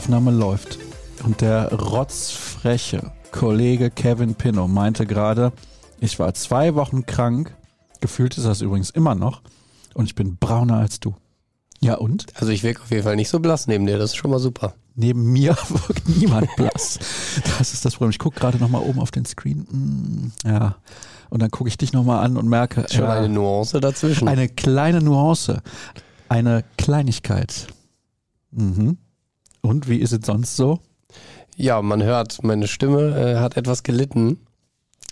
Aufnahme läuft. Und der rotzfreche Kollege Kevin Pinnow meinte gerade, ich war zwei Wochen krank, gefühlt ist das übrigens immer noch, und ich bin brauner als du. Ja und? Also ich wirke auf jeden Fall nicht so blass neben dir, das ist schon mal super. Neben mir wirkt niemand blass. Das ist das Problem. Ich gucke gerade nochmal oben auf den Screen. Mm, ja. Und dann gucke ich dich nochmal an und merke. Schon ja, eine Nuance dazwischen. Eine kleine Nuance. Eine Kleinigkeit. Mhm. Und wie ist es sonst so? Ja, man hört, meine Stimme äh, hat etwas gelitten.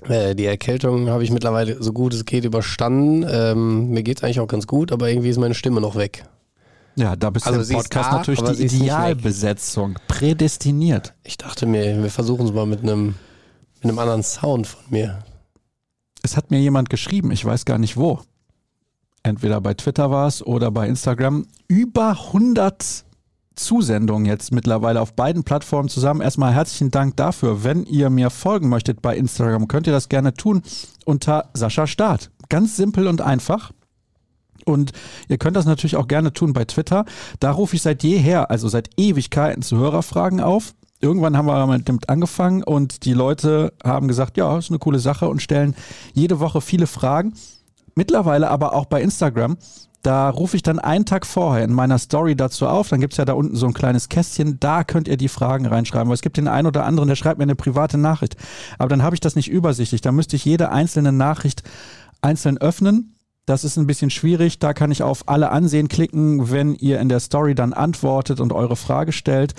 Äh, die Erkältung habe ich mittlerweile so gut es geht überstanden. Ähm, mir geht es eigentlich auch ganz gut, aber irgendwie ist meine Stimme noch weg. Ja, da bist Also du im Podcast da, natürlich die. Idealbesetzung. Prädestiniert. Ich dachte mir, wir versuchen es mal mit einem mit einem anderen Sound von mir. Es hat mir jemand geschrieben, ich weiß gar nicht wo. Entweder bei Twitter war es oder bei Instagram. Über 100 Zusendungen jetzt mittlerweile auf beiden Plattformen zusammen. Erstmal herzlichen Dank dafür. Wenn ihr mir folgen möchtet bei Instagram, könnt ihr das gerne tun unter Sascha Start. Ganz simpel und einfach. Und ihr könnt das natürlich auch gerne tun bei Twitter. Da rufe ich seit jeher, also seit Ewigkeiten zu Hörerfragen auf. Irgendwann haben wir mit dem angefangen und die Leute haben gesagt, ja, ist eine coole Sache und stellen jede Woche viele Fragen. Mittlerweile aber auch bei Instagram. Da rufe ich dann einen Tag vorher in meiner Story dazu auf. Dann gibt es ja da unten so ein kleines Kästchen. Da könnt ihr die Fragen reinschreiben. Weil es gibt den einen oder anderen, der schreibt mir eine private Nachricht. Aber dann habe ich das nicht übersichtlich. Da müsste ich jede einzelne Nachricht einzeln öffnen. Das ist ein bisschen schwierig. Da kann ich auf alle ansehen klicken, wenn ihr in der Story dann antwortet und eure Frage stellt.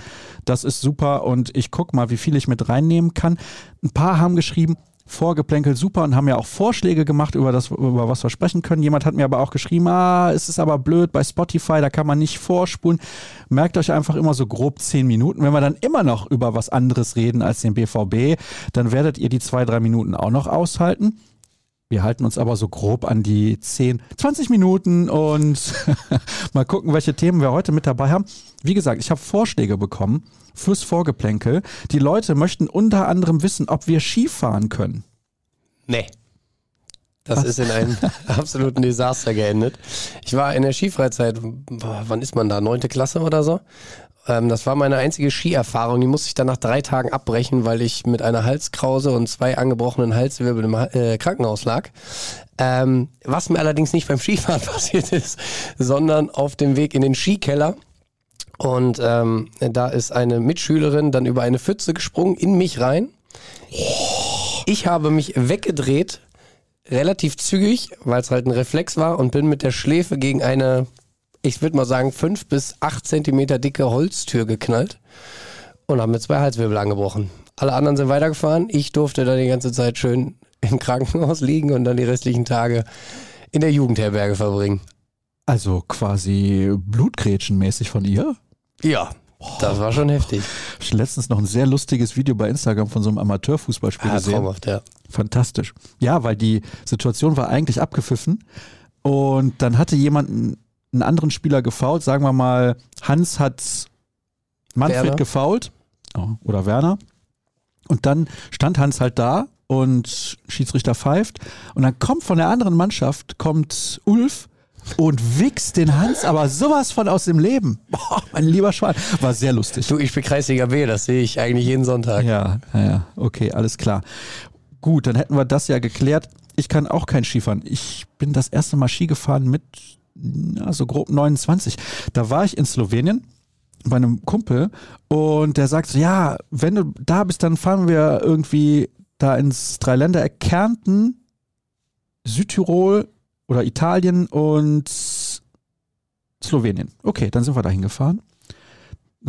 Das ist super und ich gucke mal, wie viel ich mit reinnehmen kann. Ein paar haben geschrieben, Vorgeplänkel super und haben ja auch Vorschläge gemacht, über das, über was wir sprechen können. Jemand hat mir aber auch geschrieben, ah, es ist aber blöd bei Spotify, da kann man nicht vorspulen. Merkt euch einfach immer so grob zehn Minuten. Wenn wir dann immer noch über was anderes reden als den BVB, dann werdet ihr die zwei, drei Minuten auch noch aushalten. Wir halten uns aber so grob an die 10, 20 Minuten und mal gucken, welche Themen wir heute mit dabei haben. Wie gesagt, ich habe Vorschläge bekommen fürs Vorgeplänkel. Die Leute möchten unter anderem wissen, ob wir Skifahren können. Nee. Das ist in einem absoluten Desaster geendet. Ich war in der Skifreizeit, wann ist man da? Neunte Klasse oder so? Ähm, das war meine einzige Skierfahrung. Die musste ich dann nach drei Tagen abbrechen, weil ich mit einer Halskrause und zwei angebrochenen Halswirbeln im äh, Krankenhaus lag. Ähm, was mir allerdings nicht beim Skifahren passiert ist, sondern auf dem Weg in den Skikeller. Und ähm, da ist eine Mitschülerin dann über eine Pfütze gesprungen, in mich rein. Ich habe mich weggedreht, relativ zügig, weil es halt ein Reflex war und bin mit der Schläfe gegen eine, ich würde mal sagen, fünf bis acht Zentimeter dicke Holztür geknallt und habe mir zwei Halswirbel angebrochen. Alle anderen sind weitergefahren. Ich durfte dann die ganze Zeit schön im Krankenhaus liegen und dann die restlichen Tage in der Jugendherberge verbringen. Also quasi Blutgrätschenmäßig von ihr. Ja, das war schon heftig. Ich letztens noch ein sehr lustiges Video bei Instagram von so einem Amateurfußballspiel Ja, gesehen. traumhaft, ja. Fantastisch. Ja, weil die Situation war eigentlich abgepfiffen und dann hatte jemand einen, anderen Spieler gefault. Sagen wir mal, Hans hat Manfred Werner. gefault oh, oder Werner. Und dann stand Hans halt da und Schiedsrichter pfeift. Und dann kommt von der anderen Mannschaft, kommt Ulf und wichst den Hans aber sowas von aus dem Leben. Boah, mein lieber Schwan. War sehr lustig. Du, ich bin Kreisliga B, das sehe ich eigentlich jeden Sonntag. Ja, ja, ja, okay, alles klar. Gut, dann hätten wir das ja geklärt. Ich kann auch kein Skifahren. Ich bin das erste Mal Ski gefahren mit na, so grob 29. Da war ich in Slowenien bei einem Kumpel und der sagt so, ja, wenn du da bist, dann fahren wir irgendwie da ins Dreiländereck Kärnten, Südtirol oder Italien und Slowenien. Okay, dann sind wir da hingefahren.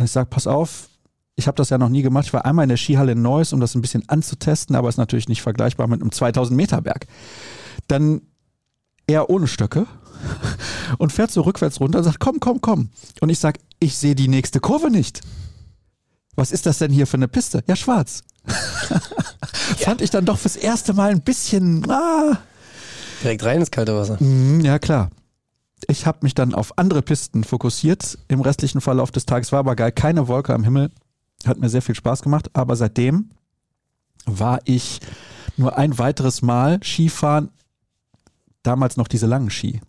Ich sag, pass auf, ich habe das ja noch nie gemacht. Ich war einmal in der Skihalle in Neuss, um das ein bisschen anzutesten, aber ist natürlich nicht vergleichbar mit einem 2000 Meter Berg. Dann er ohne Stöcke und fährt so rückwärts runter und sagt, komm, komm, komm. Und ich sag, ich sehe die nächste Kurve nicht. Was ist das denn hier für eine Piste? Ja, schwarz. Fand ich dann doch fürs erste Mal ein bisschen, ah, Direkt rein ins kalte Wasser. Mhm, Ja, klar. Ich habe mich dann auf andere Pisten fokussiert im restlichen Verlauf des Tages. War aber geil. Keine Wolke am Himmel. Hat mir sehr viel Spaß gemacht. Aber seitdem war ich nur ein weiteres Mal Skifahren. Damals noch diese langen Ski.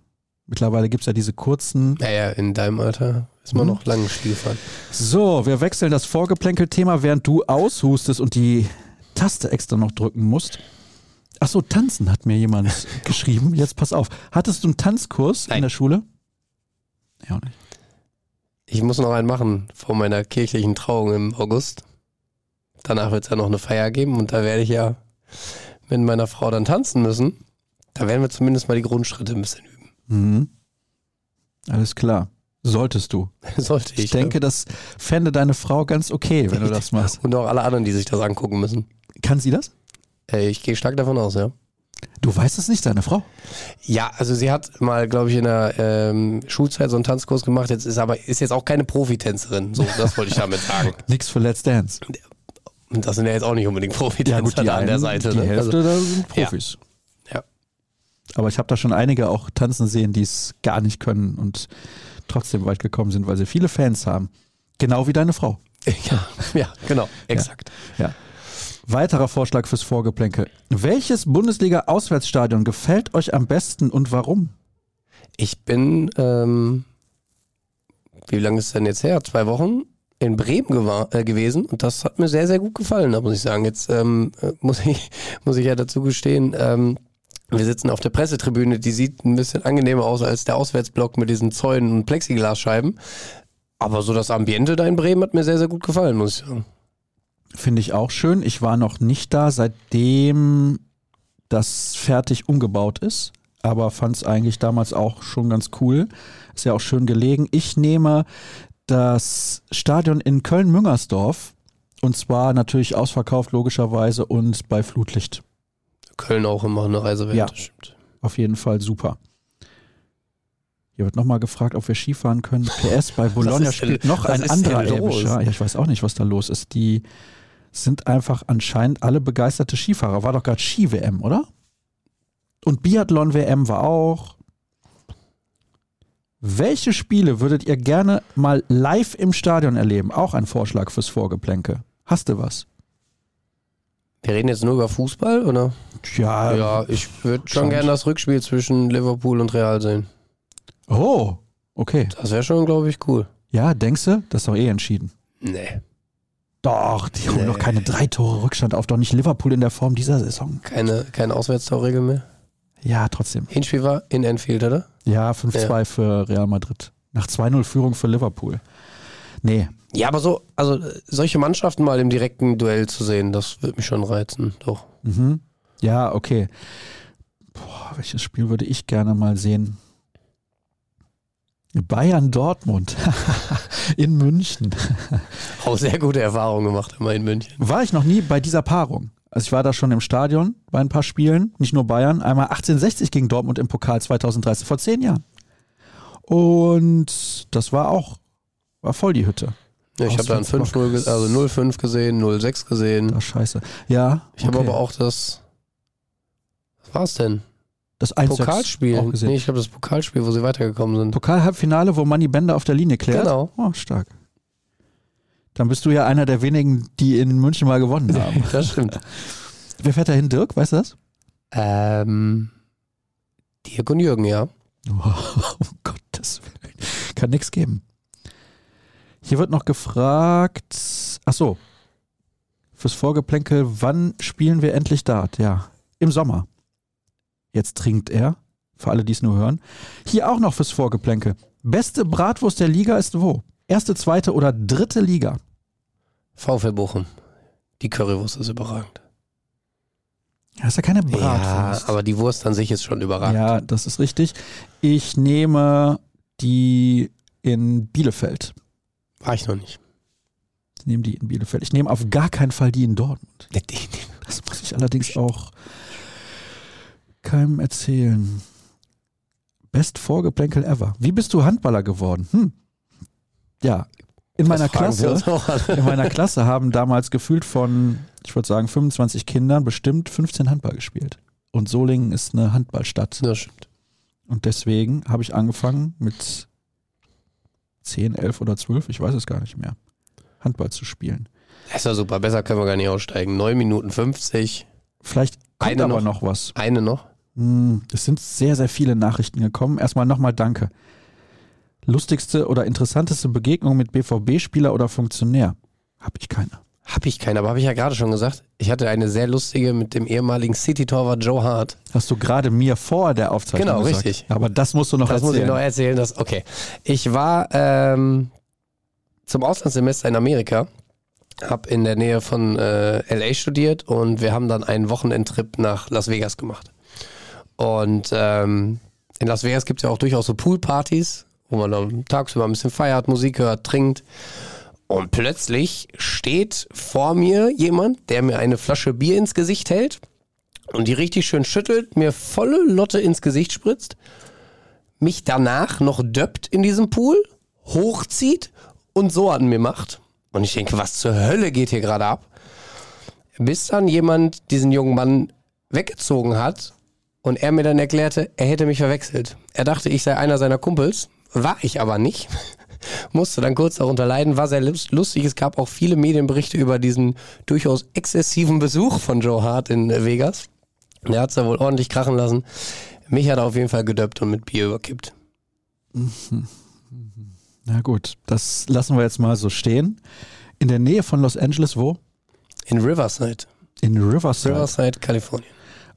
Mittlerweile gibt's ja diese kurzen. Naja, in deinem Alter ist man noch lange Spiel fahren. So, wir wechseln das Vorgeplänkel-Thema, während du aushustest und die Taste extra noch drücken musst. Ach so, tanzen hat mir jemand geschrieben. Jetzt pass auf. Hattest du einen Tanzkurs Nein. in der Schule? Ja, auch nicht. Ich muss noch einen machen vor meiner kirchlichen Trauung im August. Danach wird es ja noch eine Feier geben und da werde ich ja mit meiner Frau dann tanzen müssen. Da werden wir zumindest mal die Grundschritte ein bisschen. Mhm. Alles klar. Solltest du. Sollte ich. Ich denke, das fände deine Frau ganz okay, wenn du das machst. ja. Und auch alle anderen, die sich das angucken müssen. Kann sie das? Äh, Ich gehe stark davon aus, ja. Du weißt es nicht, deine Frau. Ja, also sie hat mal, glaube ich, in der ähm, Schulzeit so einen Tanzkurs gemacht. Jetzt ist aber ist jetzt auch keine Profitänzerin. So, das wollte ich damit sagen. Nix für Let's Dance. Das sind ja jetzt auch nicht unbedingt Profitänzer da an der einen, Seite. Die ne? Hälfte Also, da sind Profis. ja. Aber ich habe da schon einige auch tanzen sehen, die es gar nicht können und trotzdem weit gekommen sind, weil sie viele Fans haben. Genau wie deine Frau. ja, ja, genau, exakt. Ja. Weiterer Vorschlag fürs Vorgeplänkel. Welches Bundesliga-Auswärtsstadion gefällt euch am besten und warum? Ich bin, ähm, wie lange ist denn jetzt her? Zwei Wochen in Bremen äh, gewesen und das hat mir sehr, sehr gut gefallen, da muss ich sagen. Jetzt ähm, äh, muss, ich, muss ich ja dazu gestehen, ähm, wir sitzen auf der Pressetribüne, die sieht ein bisschen angenehmer aus als der Auswärtsblock mit diesen Zäunen und Plexiglasscheiben. Aber so das Ambiente da in Bremen hat mir sehr, sehr gut gefallen, muss ich sagen. Finde ich auch schön. Ich war noch nicht da, seitdem das fertig umgebaut ist, aber fand es eigentlich damals auch schon ganz cool. Ist ja auch schön gelegen. Ich nehme das Stadion in Köln-Müngersdorf und zwar natürlich ausverkauft logischerweise und bei Flutlicht. Köln auch immer eine Reise wert, Ja. stimmt. Auf jeden Fall super. Hier wird nochmal gefragt, ob wir Skifahren können. PS, bei Bologna spielt noch ein anderer? Elbischer. Ja, ich weiß auch nicht, was da los ist. Die sind einfach anscheinend alle begeisterte Skifahrer. War doch gerade Ski-WM, oder? Und Biathlon-WM war auch. Welche Spiele würdet ihr gerne mal live im Stadion erleben? Auch ein Vorschlag fürs Vorgeplänke. Hast du was? Wir reden jetzt nur über Fußball, oder? Ja. Ja, ich würde schon gerne das Rückspiel zwischen Liverpool und Real sehen. Oh, okay. Das wäre schon, glaube ich, cool. Ja, denkst du? Das ist doch eh entschieden. Nee. Doch, die holen Nee. doch keine drei Tore Rückstand auf. Doch nicht Liverpool in der Form dieser Saison. Keine, keine Auswärtstorregel mehr. Ja, trotzdem. Hinspiel war in Enfield, oder? Ja, 5-2 für Real Madrid. Nach 2-0 Führung für Liverpool. Nee, Ja, aber so, also solche Mannschaften mal im direkten Duell zu sehen, das würde mich schon reizen. Doch. Mhm. Ja, okay. Boah, welches Spiel würde ich gerne mal sehen? Bayern Dortmund in München. Auch sehr gute Erfahrungen gemacht immer in München. War ich noch nie bei dieser Paarung. Also ich war da schon im Stadion bei ein paar Spielen, nicht nur Bayern. Einmal 1860 gegen Dortmund im Pokal 2013, vor zehn Jahren. Und das war auch, war voll die Hütte. Ja, ich habe dann Auswärtsblock. 5-0, ge- also 0-5 gesehen, 0-6 gesehen. Das scheiße. Ja. Ich habe okay. aber auch das, was war's denn? das 1 Pokalspiel. auch gesehen. Nee, ich glaube das Pokalspiel, wo sie weitergekommen sind. Pokal-Halbfinale, wo Manny Bender auf der Linie klärt. Genau. Oh, stark. Dann bist du ja einer der wenigen, die in München mal gewonnen haben. Das stimmt. Wer fährt da hin, Dirk? Weißt du das? ähm, Dirk und Jürgen, ja. Oh, um Gottes Willen. Kann nichts geben. Hier wird noch gefragt, ach so, fürs Vorgeplänkel, wann spielen wir endlich Dart? Ja, im Sommer. Jetzt trinkt er, für alle, die es nur hören. Hier auch noch fürs Vorgeplänkel. Beste Bratwurst der Liga ist wo? Erste, zweite oder dritte Liga? VfL Bochum. Die Currywurst ist überragend. Das ist ja keine Ja, Bratwurst. aber die Wurst an sich ist schon überragend. Ja, das ist richtig. Ich nehme die in Bielefeld. War ich noch nicht. Ich nehme die in Bielefeld. Ich nehme auf gar keinen Fall die in Dortmund. Das muss ich allerdings auch keinem erzählen. Best Vorgeplänkel ever. Wie bist du Handballer geworden? Hm. Ja, in meiner Klasse. In meiner Klasse haben damals gefühlt von, ich würde sagen, 25 Kindern bestimmt 15 Handball gespielt. Und Solingen ist eine Handballstadt. Das stimmt. Und deswegen habe ich angefangen mit 10, 11 oder 12, ich weiß es gar nicht mehr, Handball zu spielen. Das ist ja super. Besser können wir gar nicht aussteigen. 9 Minuten 50. Vielleicht kommt Eine aber noch. noch was. Eine noch. Hm, Es sind sehr, sehr viele Nachrichten gekommen. Erstmal nochmal danke. Lustigste oder interessanteste Begegnung mit BVB-Spieler oder Funktionär? Hab ich keine. Hab ich keine, aber habe ich ja gerade schon gesagt. Ich hatte eine sehr lustige mit dem ehemaligen City-Torwart Joe Hart. Hast du gerade mir vor der Aufzeichnung Genau, gesagt. richtig. Aber das musst du noch Das erzählen. muss ich noch erzählen. Das, okay. Ich war ähm, zum Auslandssemester in Amerika, habe in der Nähe von äh, LA studiert und wir haben dann einen Wochenendtrip nach Las Vegas gemacht. Und ähm, in Las Vegas gibt es ja auch durchaus so Poolpartys, wo man dann tagsüber ein bisschen feiert, Musik hört, trinkt. Und plötzlich steht vor mir jemand, der mir eine Flasche Bier ins Gesicht hält und die richtig schön schüttelt, mir volle Lotte ins Gesicht spritzt mich danach noch döppt in diesem Pool, hochzieht und so an mir macht. Und ich denke, was zur Hölle geht hier gerade ab? Bis dann jemand diesen jungen Mann weggezogen hat und er mir dann erklärte, er hätte mich verwechselt. Er dachte, ich sei einer seiner Kumpels, war ich aber nicht. Musste dann kurz darunter leiden, war sehr lust- lustig. Es gab auch viele Medienberichte über diesen durchaus exzessiven Besuch von Joe Hart in Vegas. Der hat es da wohl ordentlich krachen lassen. Mich hat er auf jeden Fall gedöppt und mit Bier überkippt. Na gut, das lassen wir jetzt mal so stehen. In der Nähe von Los Angeles, wo? In Riverside. In Riverside. Riverside, Kalifornien.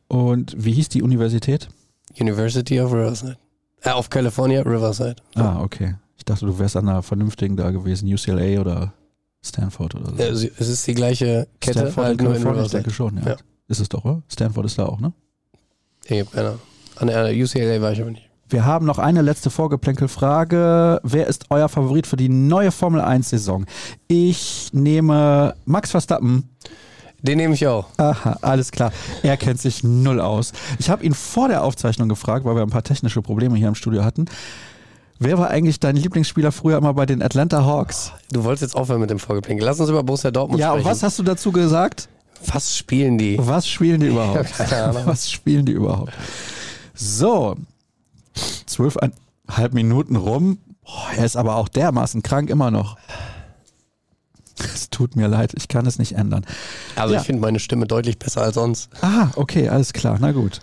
Und wie hieß die Universität? University of Riverside. Äh, auf California, Riverside. Ah, okay. Ich dachte, du wärst an einer vernünftigen da gewesen, UCLA oder Stanford oder so. Sie- es ist die gleiche Kette, Stanford halt nur in Kalifornien, ich Riverside. denke schon, ja. Ja. Ist es doch, oder? Stanford ist da auch, ne? Ich hab keine. An der UCLA war ich aber nicht. Wir haben noch eine letzte Vorgeplänkelfrage. Wer ist euer Favorit für die neue Formel 1-Saison? Ich nehme Max Verstappen. Den nehme ich auch. Aha, alles klar. Er kennt sich null aus. Ich habe ihn vor der Aufzeichnung gefragt, weil wir ein paar technische Probleme hier im Studio hatten. Wer war eigentlich dein Lieblingsspieler früher immer bei den Atlanta Hawks? Du wolltest jetzt aufhören mit dem Vorgeplänkel. Lass uns über Borussia Dortmund Ja, und sprechen. was hast du dazu gesagt? was spielen die? Was spielen die überhaupt? Was spielen die überhaupt? So, zwölfeinhalb Minuten rum. Boah, er ist aber auch dermaßen krank immer noch. Es tut mir leid, ich kann es nicht ändern. Also Ja. ich finde meine Stimme deutlich besser als sonst. Ah, okay, alles klar, na gut.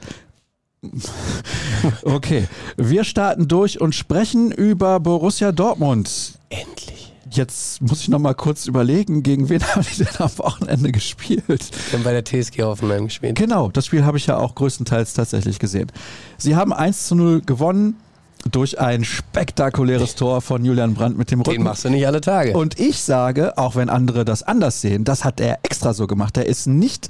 Okay, wir starten durch und sprechen über Borussia Dortmund. Endlich. Jetzt muss ich noch mal kurz überlegen, gegen wen haben die denn am Wochenende gespielt? Wir haben bei der TSG Hoffenheim gespielt. Genau, das Spiel habe ich ja auch größtenteils tatsächlich gesehen. Sie haben 1 zu 0 gewonnen durch ein spektakuläres Tor von Julian Brandt mit dem Den Rücken. machst du nicht alle Tage. Und ich sage, auch wenn andere das anders sehen, das hat er extra so gemacht. Er ist nicht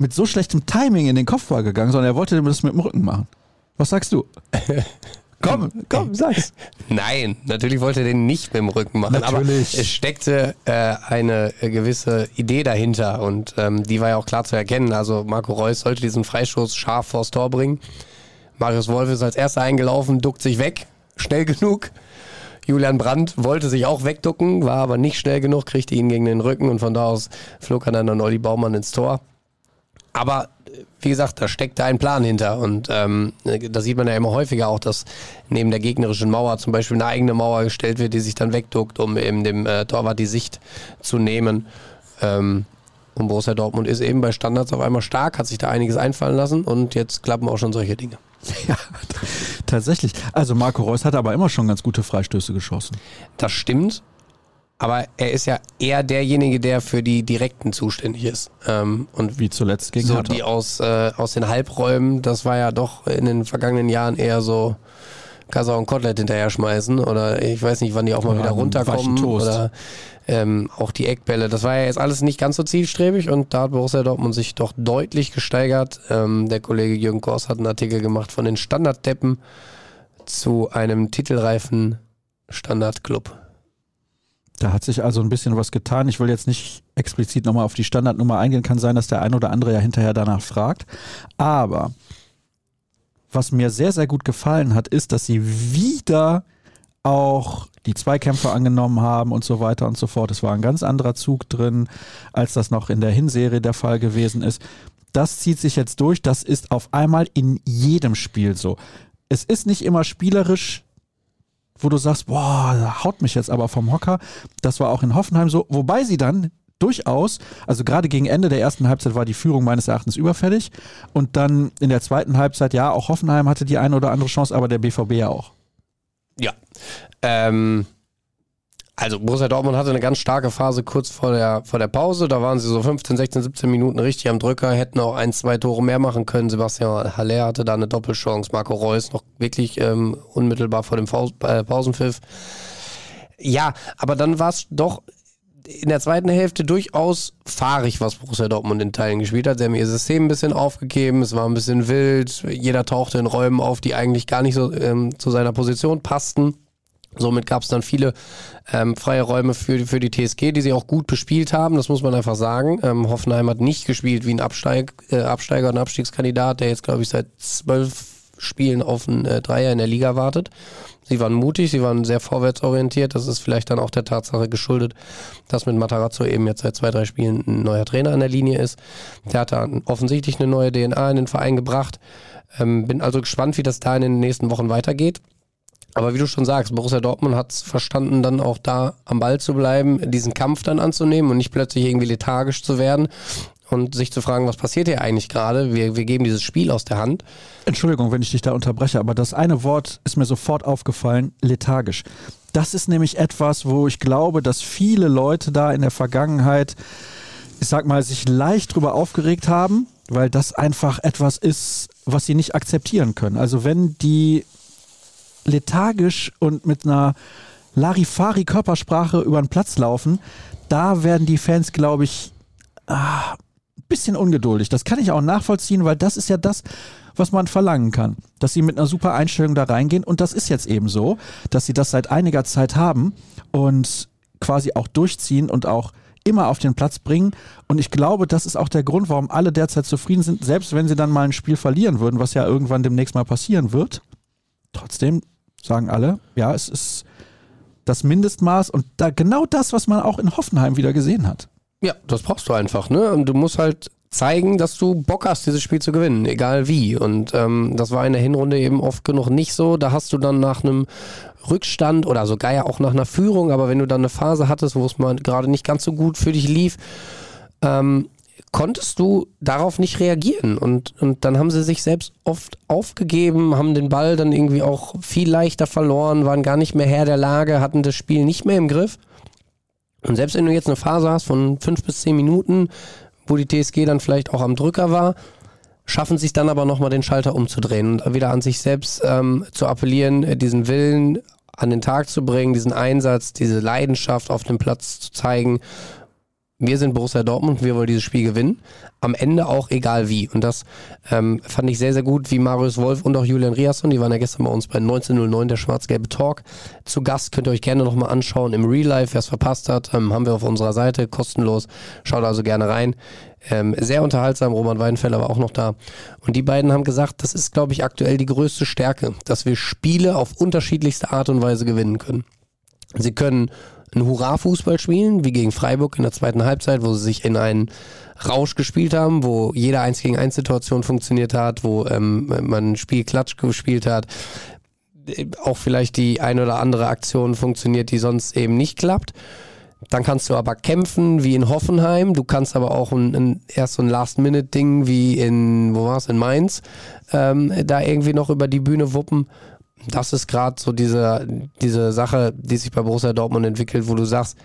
mit so schlechtem Timing in den Kopfball gegangen, sondern er wollte das mit dem Rücken machen. Was sagst du? komm, komm, sag's. Nein, natürlich wollte er den nicht mit dem Rücken machen. Natürlich. Aber es steckte äh, eine äh, gewisse Idee dahinter und ähm, die war ja auch klar zu erkennen. Also Marco Reus sollte diesen Freistoß scharf vors Tor bringen. Marius Wolf ist als erster eingelaufen, duckt sich weg, schnell genug. Julian Brandt wollte sich auch wegducken, war aber nicht schnell genug, kriegte ihn gegen den Rücken und von da aus flog er dann an Olli Baumann ins Tor. Aber wie gesagt, da steckt da ein Plan hinter. Und ähm, da sieht man ja immer häufiger auch, dass neben der gegnerischen Mauer zum Beispiel eine eigene Mauer gestellt wird, die sich dann wegduckt, um eben dem äh, Torwart die Sicht zu nehmen. Ähm, und Borussia Dortmund ist eben bei Standards auf einmal stark, hat sich da einiges einfallen lassen und jetzt klappen auch schon solche Dinge. Ja, tatsächlich. Also Marco Reus hat aber immer schon ganz gute Freistöße geschossen. Das stimmt. Aber er ist ja eher derjenige, der für die Direkten zuständig ist. Ähm, und Wie zuletzt gegen so Hertha. die aus, äh, aus den Halbräumen, das war ja doch in den vergangenen Jahren eher so Kassa und Kotelett hinterher schmeißen oder ich weiß nicht, wann die auch mal Oder wieder runterkommen oder ähm, auch die Eckbälle. Das war ja jetzt alles nicht ganz so zielstrebig und da hat Borussia Dortmund sich doch deutlich gesteigert. Ähm, der Kollege Jürgen Kors hat einen Artikel gemacht von den Standarddeppen zu einem titelreifen Standardclub. Da hat sich also ein bisschen was getan. Ich will jetzt nicht explizit nochmal auf die Standardnummer eingehen. Kann sein, dass der ein oder andere ja hinterher danach fragt. Aber was mir sehr, sehr gut gefallen hat, ist, dass sie wieder auch die Zweikämpfe angenommen haben und so weiter und so fort. Es war ein ganz anderer Zug drin, als das noch in der Hinserie der Fall gewesen ist. Das zieht sich jetzt durch. Das ist auf einmal in jedem Spiel so. Es ist nicht immer spielerisch wo du sagst, boah, haut mich jetzt aber vom Hocker. Das war auch in Hoffenheim so, wobei sie dann durchaus, also gerade gegen Ende der ersten Halbzeit war die Führung meines Erachtens überfällig und dann in der zweiten Halbzeit, ja, auch Hoffenheim hatte die eine oder andere Chance, aber der BVB ja auch. Ja. Ähm, also Borussia Dortmund hatte eine ganz starke Phase kurz vor der, vor der Pause. Da waren sie so 15, 16, 17 Minuten richtig am Drücker, hätten auch ein, zwei Tore mehr machen können. Sebastian Haller hatte da eine Doppelchance. Marco Reus noch wirklich ähm, unmittelbar vor dem äh, Pausenpfiff. Ja, aber dann war es doch in der zweiten Hälfte durchaus fahrig, was Borussia Dortmund in Teilen gespielt hat. Sie haben ihr System ein bisschen aufgegeben, es war ein bisschen wild, jeder tauchte in Räumen auf, die eigentlich gar nicht so ähm, zu seiner Position passten. Somit gab es dann viele ähm, freie Räume für, für die TSG, die sie auch gut bespielt haben, das muss man einfach sagen. Ähm, Hoffenheim hat nicht gespielt wie ein Absteig, äh, Absteiger und Abstiegskandidat, der jetzt, glaube ich, seit zwölf Spielen auf einen äh, Dreier in der Liga wartet. Sie waren mutig, sie waren sehr vorwärtsorientiert. Das ist vielleicht dann auch der Tatsache geschuldet, dass mit Matarazzo eben jetzt seit zwei, drei Spielen ein neuer Trainer an der Linie ist. Der hat da offensichtlich eine neue DNA in den Verein gebracht. Ähm, bin also gespannt, wie das da in den nächsten Wochen weitergeht. Aber wie du schon sagst, Borussia Dortmund hat es verstanden, dann auch da am Ball zu bleiben, diesen Kampf dann anzunehmen und nicht plötzlich irgendwie lethargisch zu werden und sich zu fragen, was passiert hier eigentlich gerade? Wir, wir geben dieses Spiel aus der Hand. Entschuldigung, wenn ich dich da unterbreche, aber das eine Wort ist mir sofort aufgefallen, lethargisch. Das ist nämlich etwas, wo ich glaube, dass viele Leute da in der Vergangenheit, ich sag mal, sich leicht drüber aufgeregt haben, weil das einfach etwas ist, was sie nicht akzeptieren können. Also wenn die lethargisch und mit einer Larifari-Körpersprache über den Platz laufen, da werden die Fans, glaube ich, ah, ein bisschen ungeduldig. Das kann ich auch nachvollziehen, weil das ist ja das, was man verlangen kann. Dass sie mit einer super Einstellung da reingehen. Und das ist jetzt eben so, dass sie das seit einiger Zeit haben und quasi auch durchziehen und auch immer auf den Platz bringen. Und ich glaube, das ist auch der Grund, warum alle derzeit zufrieden sind, selbst wenn sie dann mal ein Spiel verlieren würden, was ja irgendwann demnächst mal passieren wird. Trotzdem sagen alle, ja, es ist das Mindestmaß und da genau das, was man auch in Hoffenheim wieder gesehen hat. Ja, das brauchst du einfach, ne? Und du musst halt zeigen, dass du Bock hast, dieses Spiel zu gewinnen, egal wie. Und ähm, das war in der Hinrunde eben oft genug nicht so. Da hast du dann nach einem Rückstand oder sogar ja auch nach einer Führung, aber wenn du dann eine Phase hattest, wo es mal gerade nicht ganz so gut für dich lief, ähm, konntest du darauf nicht reagieren. Und, und dann haben sie sich selbst oft aufgegeben, haben den Ball dann irgendwie auch viel leichter verloren, waren gar nicht mehr Herr der Lage, hatten das Spiel nicht mehr im Griff. Und selbst wenn du jetzt eine Phase hast von fünf bis zehn Minuten, wo die TSG dann vielleicht auch am Drücker war, schaffen sich dann aber nochmal den Schalter umzudrehen und wieder an sich selbst ähm, zu appellieren, diesen Willen an den Tag zu bringen, diesen Einsatz, diese Leidenschaft auf dem Platz zu zeigen wir sind Borussia Dortmund, wir wollen dieses Spiel gewinnen. Am Ende auch egal wie. Und das ähm, fand ich sehr, sehr gut, wie Marius Wolf und auch Julian Riasson, die waren ja gestern bei uns bei 1909, der schwarz-gelbe Talk. Zu Gast könnt ihr euch gerne nochmal anschauen im Real Life, wer es verpasst hat, ähm, haben wir auf unserer Seite, kostenlos. Schaut also gerne rein. Ähm, sehr unterhaltsam, Roman Weidenfeller war auch noch da. Und die beiden haben gesagt, das ist, glaube ich, aktuell die größte Stärke, dass wir Spiele auf unterschiedlichste Art und Weise gewinnen können. Sie können ein Hurra-Fußball spielen, wie gegen Freiburg in der zweiten Halbzeit, wo sie sich in einen Rausch gespielt haben, wo jede 1 gegen 1 Situation funktioniert hat, wo ähm, man ein Spiel Klatsch gespielt hat, auch vielleicht die ein oder andere Aktion funktioniert, die sonst eben nicht klappt. Dann kannst du aber kämpfen wie in Hoffenheim. Du kannst aber auch ein, ein erst so ein Last-Minute-Ding wie in, wo war es, in Mainz, ähm, da irgendwie noch über die Bühne wuppen das ist gerade so diese, diese Sache, die sich bei Borussia Dortmund entwickelt, wo du sagst,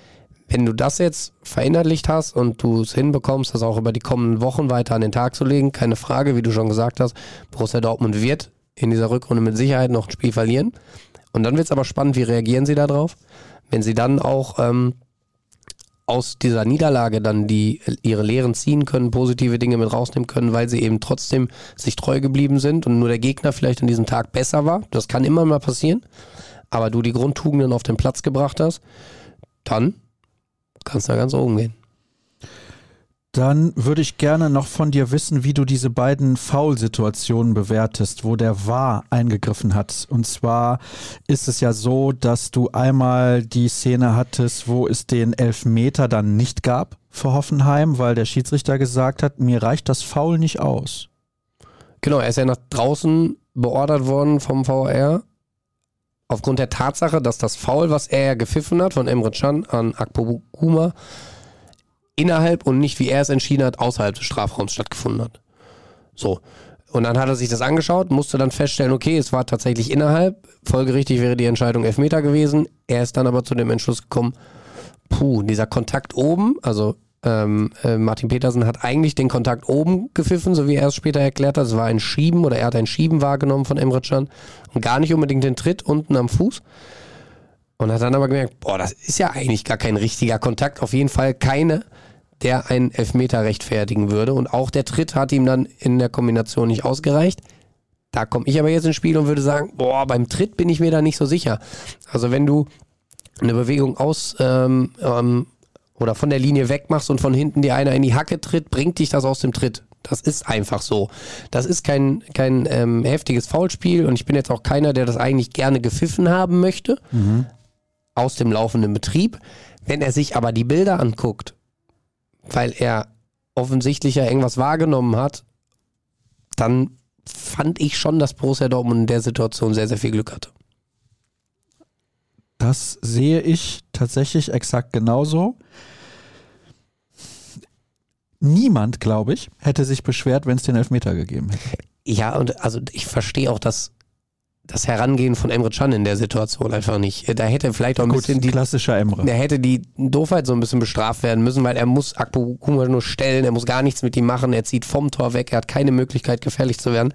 wenn du das jetzt verinnerlicht hast und du es hinbekommst, das auch über die kommenden Wochen weiter an den Tag zu legen, keine Frage, wie du schon gesagt hast, Borussia Dortmund wird in dieser Rückrunde mit Sicherheit noch ein Spiel verlieren. Und dann wird es aber spannend, wie reagieren sie darauf? Wenn sie dann auch ähm, aus dieser Niederlage dann die ihre Lehren ziehen können, positive Dinge mit rausnehmen können, weil sie eben trotzdem sich treu geblieben sind und nur der Gegner vielleicht an diesem Tag besser war. Das kann immer mal passieren. Aber du die Grundtugenden auf den Platz gebracht hast, dann kannst du da ganz oben gehen. Dann würde ich gerne noch von dir wissen, wie du diese beiden Foul-Situationen bewertest, wo der War eingegriffen hat. Und zwar ist es ja so, dass du einmal die Szene hattest, wo es den Elfmeter dann nicht gab für Hoffenheim, weil der Schiedsrichter gesagt hat, mir reicht das Foul nicht aus. Genau, er ist ja nach draußen beordert worden vom VR aufgrund der Tatsache, dass das Foul, was er gepfiffen hat von Emre Can an Akpo Guma, innerhalb und nicht, wie er es entschieden hat, außerhalb des Strafraums stattgefunden hat. So. Und dann hat er sich das angeschaut, musste dann feststellen, okay, es war tatsächlich innerhalb. Folgerichtig wäre die Entscheidung Elfmeter gewesen. Er ist dann aber zu dem Entschluss gekommen, puh, dieser Kontakt oben, also ähm, äh, Martin Petersen hat eigentlich den Kontakt oben gepfiffen, so wie er es später erklärt hat. Es war ein Schieben oder er hat ein Schieben wahrgenommen von Emre Can und gar nicht unbedingt den Tritt unten am Fuß. Und hat dann aber gemerkt, boah, das ist ja eigentlich gar kein richtiger Kontakt. Auf jeden Fall keine, der einen Elfmeter rechtfertigen würde. Und auch der Tritt hat ihm dann in der Kombination nicht ausgereicht. Da komme ich aber jetzt ins Spiel und würde sagen, boah, beim Tritt bin ich mir da nicht so sicher. Also wenn du eine Bewegung aus ähm, ähm, oder von der Linie wegmachst und von hinten dir einer in die Hacke tritt, bringt dich das aus dem Tritt. Das ist einfach so. Das ist kein, kein ähm, heftiges Foulspiel und ich bin jetzt auch keiner, der das eigentlich gerne gepfiffen haben möchte. Mhm. Aus dem laufenden Betrieb. Wenn er sich aber die Bilder anguckt, weil er offensichtlich ja irgendwas wahrgenommen hat, dann fand ich schon, dass Borussia Dortmund in der Situation sehr, sehr viel Glück hatte. Das sehe ich tatsächlich exakt genauso. Niemand, glaube ich, hätte sich beschwert, wenn es den Elfmeter gegeben hätte. Ja, und also ich verstehe auch das, das Herangehen von Emre Can in der Situation einfach nicht. Da hätte vielleicht auch ein Gut, bisschen die klassischer Emre. Da hätte die Doofheit so ein bisschen bestraft werden müssen, weil er muss Akpo Kuma nur stellen, er muss gar nichts mit ihm machen, er zieht vom Tor weg, er hat keine Möglichkeit gefährlich zu werden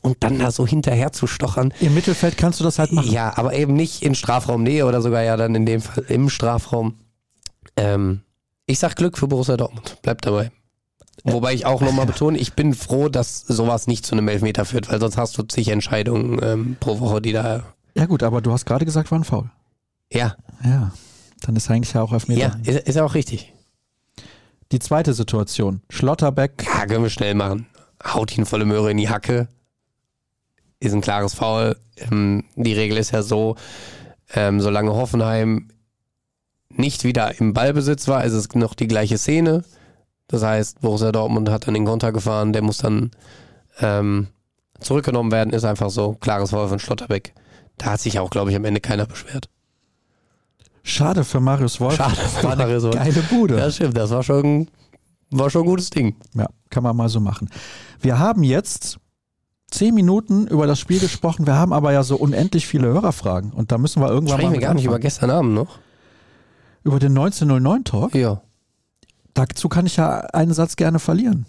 und dann da so hinterher zu stochern. Im Mittelfeld kannst du das halt machen. Ja, aber eben nicht in Strafraumnähe oder sogar ja dann in dem Fall im Strafraum. Ähm, ich sag Glück für Borussia Dortmund. Bleibt dabei. Wobei ich auch nochmal betone, ich bin froh, dass sowas nicht zu einem Elfmeter führt, weil sonst hast du zig Entscheidungen ähm, pro Woche, die da. Ja, gut, aber du hast gerade gesagt, war ein Foul. Ja. Ja. Dann ist eigentlich ja auch Elfmeter. Ja, ist, ist ja auch richtig. Die zweite Situation. Schlotterbeck. Ja, können wir schnell machen. Haut ihn volle Möhre in die Hacke. Ist ein klares Foul. Ähm, die Regel ist ja so, ähm, solange Hoffenheim nicht wieder im Ballbesitz war, ist es noch die gleiche Szene. Das heißt, Borussia Dortmund hat dann den Konter gefahren, der muss dann ähm, zurückgenommen werden, ist einfach so. Klares Foul von Schlotterbeck. Da hat sich auch, glaube ich, am Ende keiner beschwert. Schade für Marius Wolf. Schade für war Marius Wolf. Geile Bude. Ja, stimmt. Das war schon, war schon ein gutes Ding. Ja, kann man mal so machen. Wir haben jetzt zehn Minuten über das Spiel gesprochen. Wir haben aber ja so unendlich viele Hörerfragen. Und da müssen wir irgendwann Sprechen mal. wir gar nicht über gestern Abend noch. Über den 1909 Talk? Ja. Dazu kann ich ja einen Satz gerne verlieren.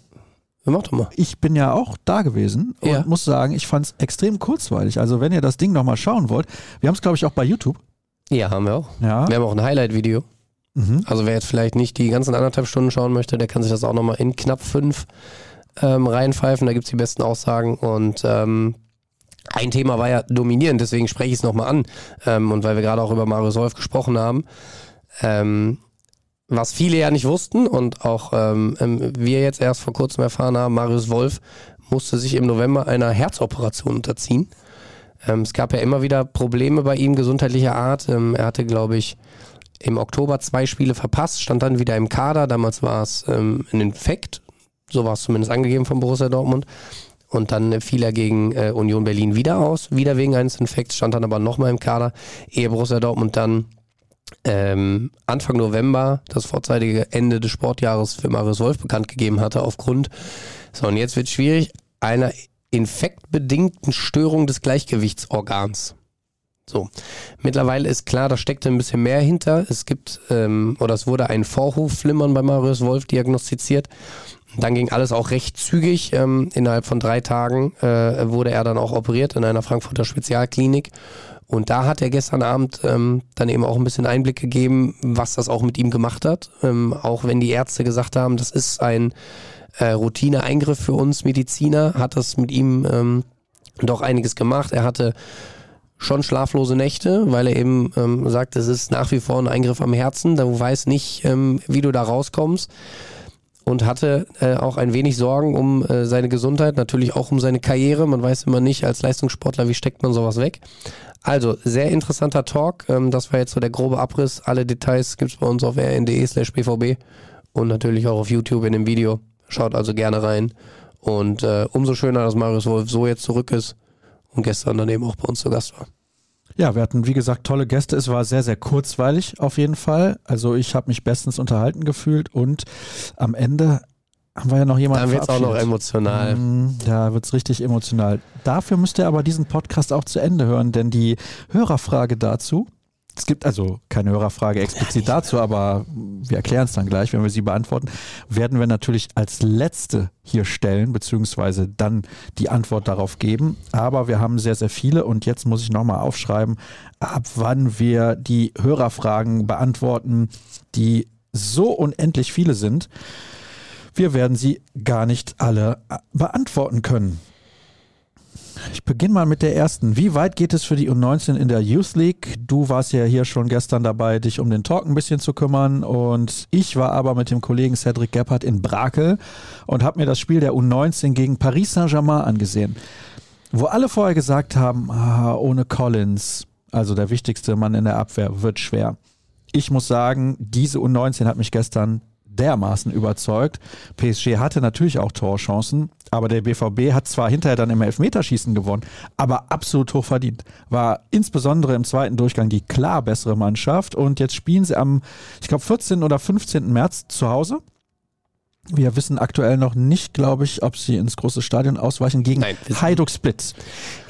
Mach doch mal. Ich bin ja auch da gewesen und Ja. muss sagen, ich fand es extrem kurzweilig. Also wenn ihr das Ding nochmal schauen wollt, wir haben es glaube ich auch bei YouTube. Ja, haben wir auch. Ja. Wir haben auch ein Highlight-Video. Mhm. Also wer jetzt vielleicht nicht die ganzen anderthalb Stunden schauen möchte, der kann sich das auch nochmal in knapp fünf ähm, reinpfeifen. Da gibt es die besten Aussagen. Und ähm, ein Thema war ja dominierend, deswegen spreche ich es nochmal an. Ähm, und weil wir gerade auch über Marius Wolf gesprochen haben. Ähm, was viele ja nicht wussten und auch ähm, ähm, wir jetzt erst vor kurzem erfahren haben, Marius Wolf musste sich im November einer Herzoperation unterziehen. Ähm, es gab ja immer wieder Probleme bei ihm gesundheitlicher Art. Ähm, er hatte, glaube ich, im Oktober zwei Spiele verpasst, stand dann wieder im Kader. Damals war es ähm, ein Infekt, so war es zumindest angegeben von Borussia Dortmund. Und dann fiel er gegen äh, Union Berlin wieder aus, wieder wegen eines Infekts, stand dann aber nochmal im Kader, ehe Borussia Dortmund dann ähm, Anfang November das vorzeitige Ende des Sportjahres für Marius Wolf bekannt gegeben hatte, aufgrund, so und jetzt wird schwierig, einer infektbedingten Störung des Gleichgewichtsorgans. So, mittlerweile ist klar, da steckt ein bisschen mehr hinter. Es gibt, ähm, oder es wurde ein Vorhofflimmern bei Marius Wolf diagnostiziert. Dann ging alles auch recht zügig. Ähm, innerhalb von drei Tagen äh, wurde er dann auch operiert in einer Frankfurter Spezialklinik. Und da hat er gestern Abend ähm, dann eben auch ein bisschen Einblick gegeben, was das auch mit ihm gemacht hat. Ähm, auch wenn die Ärzte gesagt haben, das ist ein äh, Routineeingriff für uns Mediziner, hat das mit ihm ähm, doch einiges gemacht. Er hatte schon schlaflose Nächte, weil er eben ähm, sagt, es ist nach wie vor ein Eingriff am Herzen. Du weißt nicht, ähm, wie du da rauskommst. Und hatte äh, auch ein wenig Sorgen um äh, seine Gesundheit, natürlich auch um seine Karriere. Man weiß immer nicht als Leistungssportler, wie steckt man sowas weg. Also, sehr interessanter Talk. Ähm, das war jetzt so der grobe Abriss. Alle Details gibt's bei uns auf rn.de slash bvb und natürlich auch auf YouTube in dem Video. Schaut also gerne rein. Und äh, umso schöner, dass Marius Wolf so jetzt zurück ist und gestern dann eben auch bei uns zu Gast war. Ja, wir hatten, wie gesagt, tolle Gäste. Es war sehr, sehr kurzweilig auf jeden Fall. Also ich habe mich bestens unterhalten gefühlt und am Ende haben wir ja noch jemanden Dann wird es auch noch emotional. Mm, Da wird es richtig emotional. Dafür müsst ihr aber diesen Podcast auch zu Ende hören, denn die Hörerfrage dazu, es gibt also keine Hörerfrage explizit dazu, aber wir erklären es dann gleich, wenn wir sie beantworten, werden wir natürlich als letzte hier stellen, beziehungsweise dann die Antwort darauf geben. Aber wir haben sehr, sehr viele und jetzt muss ich nochmal aufschreiben, ab wann wir die Hörerfragen beantworten, die so unendlich viele sind. Wir werden sie gar nicht alle äh, beantworten können. Ich beginne mal mit der ersten. Wie weit geht es für die U19 in der Youth League? Du warst ja hier schon gestern dabei, dich um den Talk ein bisschen zu kümmern. Und ich war aber mit dem Kollegen Cedric Gebhardt in Brakel und habe mir das Spiel der U19 gegen Paris Saint-Germain angesehen. Wo alle vorher gesagt haben, ah, ohne Collins, also der wichtigste Mann in der Abwehr, wird schwer. Ich muss sagen, diese U19 hat mich gestern dermaßen überzeugt. PSG hatte natürlich auch Torchancen, aber der BVB hat zwar hinterher dann im Elfmeterschießen gewonnen, aber absolut hoch verdient. War insbesondere im zweiten Durchgang die klar bessere Mannschaft und jetzt spielen sie am, ich glaube, 14. oder 15. März zu Hause. Wir wissen aktuell noch nicht, glaube ich, ob sie ins große Stadion ausweichen gegen Nein, Hajduk Split.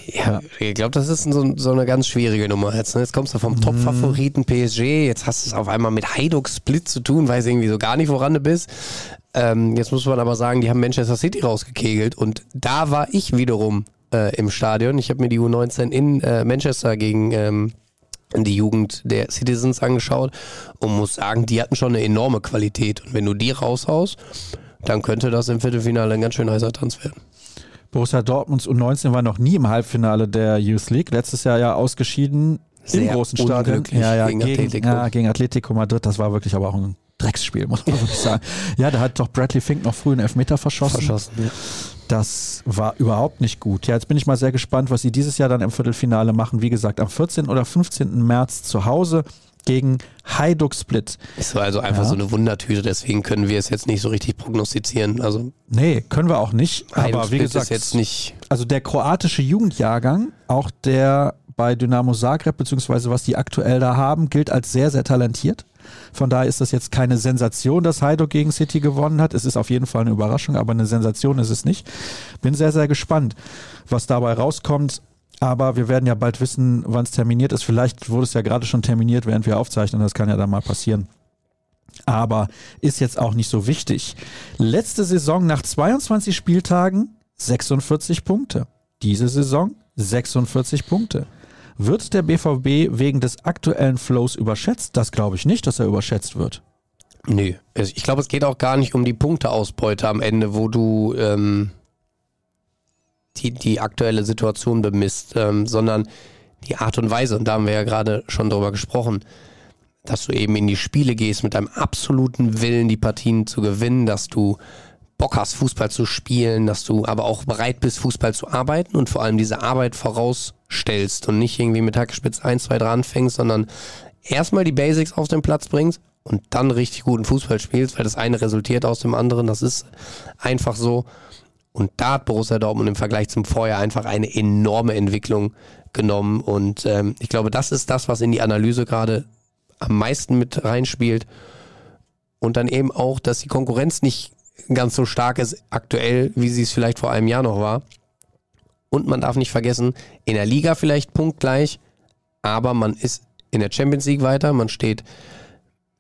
Ja, ich glaube, das ist so, so eine ganz schwierige Nummer jetzt. Ne? Jetzt kommst du vom Top-Favoriten PSG, jetzt hast du es auf einmal mit Hajduk Split zu tun, weiß irgendwie so gar nicht, woran du bist. Ähm, jetzt muss man aber sagen, die haben Manchester City rausgekegelt und da war ich wiederum äh, im Stadion. Ich habe mir die U19 in äh, Manchester gegen ähm, die Jugend der Citizens angeschaut und muss sagen, die hatten schon eine enorme Qualität. Und wenn du die raushaust, dann könnte das im Viertelfinale ein ganz schön heißer Tanz werden. Borussia Dortmunds U19 war noch nie im Halbfinale der Youth League. Letztes Jahr ja ausgeschieden im Sehr großen Stadion. Ja, ja, gegen gegen, Atletico. ja, gegen Atletico Madrid. Das war wirklich aber auch ein Drecksspiel, muss man wirklich sagen. Ja, da hat doch Bradley Fink noch früh einen Elfmeter verschossen. Verschossen. Ja. Das war überhaupt nicht gut. Ja, jetzt bin ich mal sehr gespannt, was sie dieses Jahr dann im Viertelfinale machen. Wie gesagt, am 14. oder 15. März zu Hause gegen Hajduk Split. Ist also einfach Ja. so eine Wundertüte, deswegen können wir es jetzt nicht so richtig prognostizieren. Also Nee, können wir auch nicht. Aber wie Split gesagt, ist jetzt nicht. also der kroatische Jugendjahrgang, auch der bei Dynamo Zagreb, beziehungsweise was die aktuell da haben, gilt als sehr, sehr talentiert. Von daher ist das jetzt keine Sensation, dass Hajduk gegen City gewonnen hat. Es ist auf jeden Fall eine Überraschung, aber eine Sensation ist es nicht. Bin sehr, sehr gespannt, was dabei rauskommt. Aber wir werden ja bald wissen, wann es terminiert ist. Vielleicht wurde es ja gerade schon terminiert, während wir aufzeichnen. Das kann ja dann mal passieren. Aber ist jetzt auch nicht so wichtig. Letzte Saison nach 22 Spieltagen 46 Punkte. Diese Saison 46 Punkte. Wird der BVB wegen des aktuellen Flows überschätzt? Das glaube ich nicht, dass er überschätzt wird. Nö. Ich glaube, es geht auch gar nicht um die Punkteausbeute am Ende, wo du ähm, die, die aktuelle Situation bemisst, ähm, sondern die Art und Weise. Und da haben wir ja gerade schon drüber gesprochen, dass du eben in die Spiele gehst mit einem absoluten Willen, die Partien zu gewinnen, dass du Bock hast, Fußball zu spielen, dass du aber auch bereit bist, Fußball zu arbeiten und vor allem diese Arbeit vorausstellst und nicht irgendwie mit Hackespitz 1, 2, 3 anfängst, sondern erstmal die Basics auf den Platz bringst und dann richtig guten Fußball spielst, weil das eine resultiert aus dem anderen. Das ist einfach so. Und da hat Borussia Dortmund im Vergleich zum Vorjahr einfach eine enorme Entwicklung genommen. Und ähm, ich glaube, das ist das, was in die Analyse gerade am meisten mit reinspielt. Und dann eben auch, dass die Konkurrenz nicht ganz so stark ist aktuell, wie sie es vielleicht vor einem Jahr noch war. Und man darf nicht vergessen, in der Liga vielleicht punktgleich, aber man ist in der Champions League weiter. Man steht,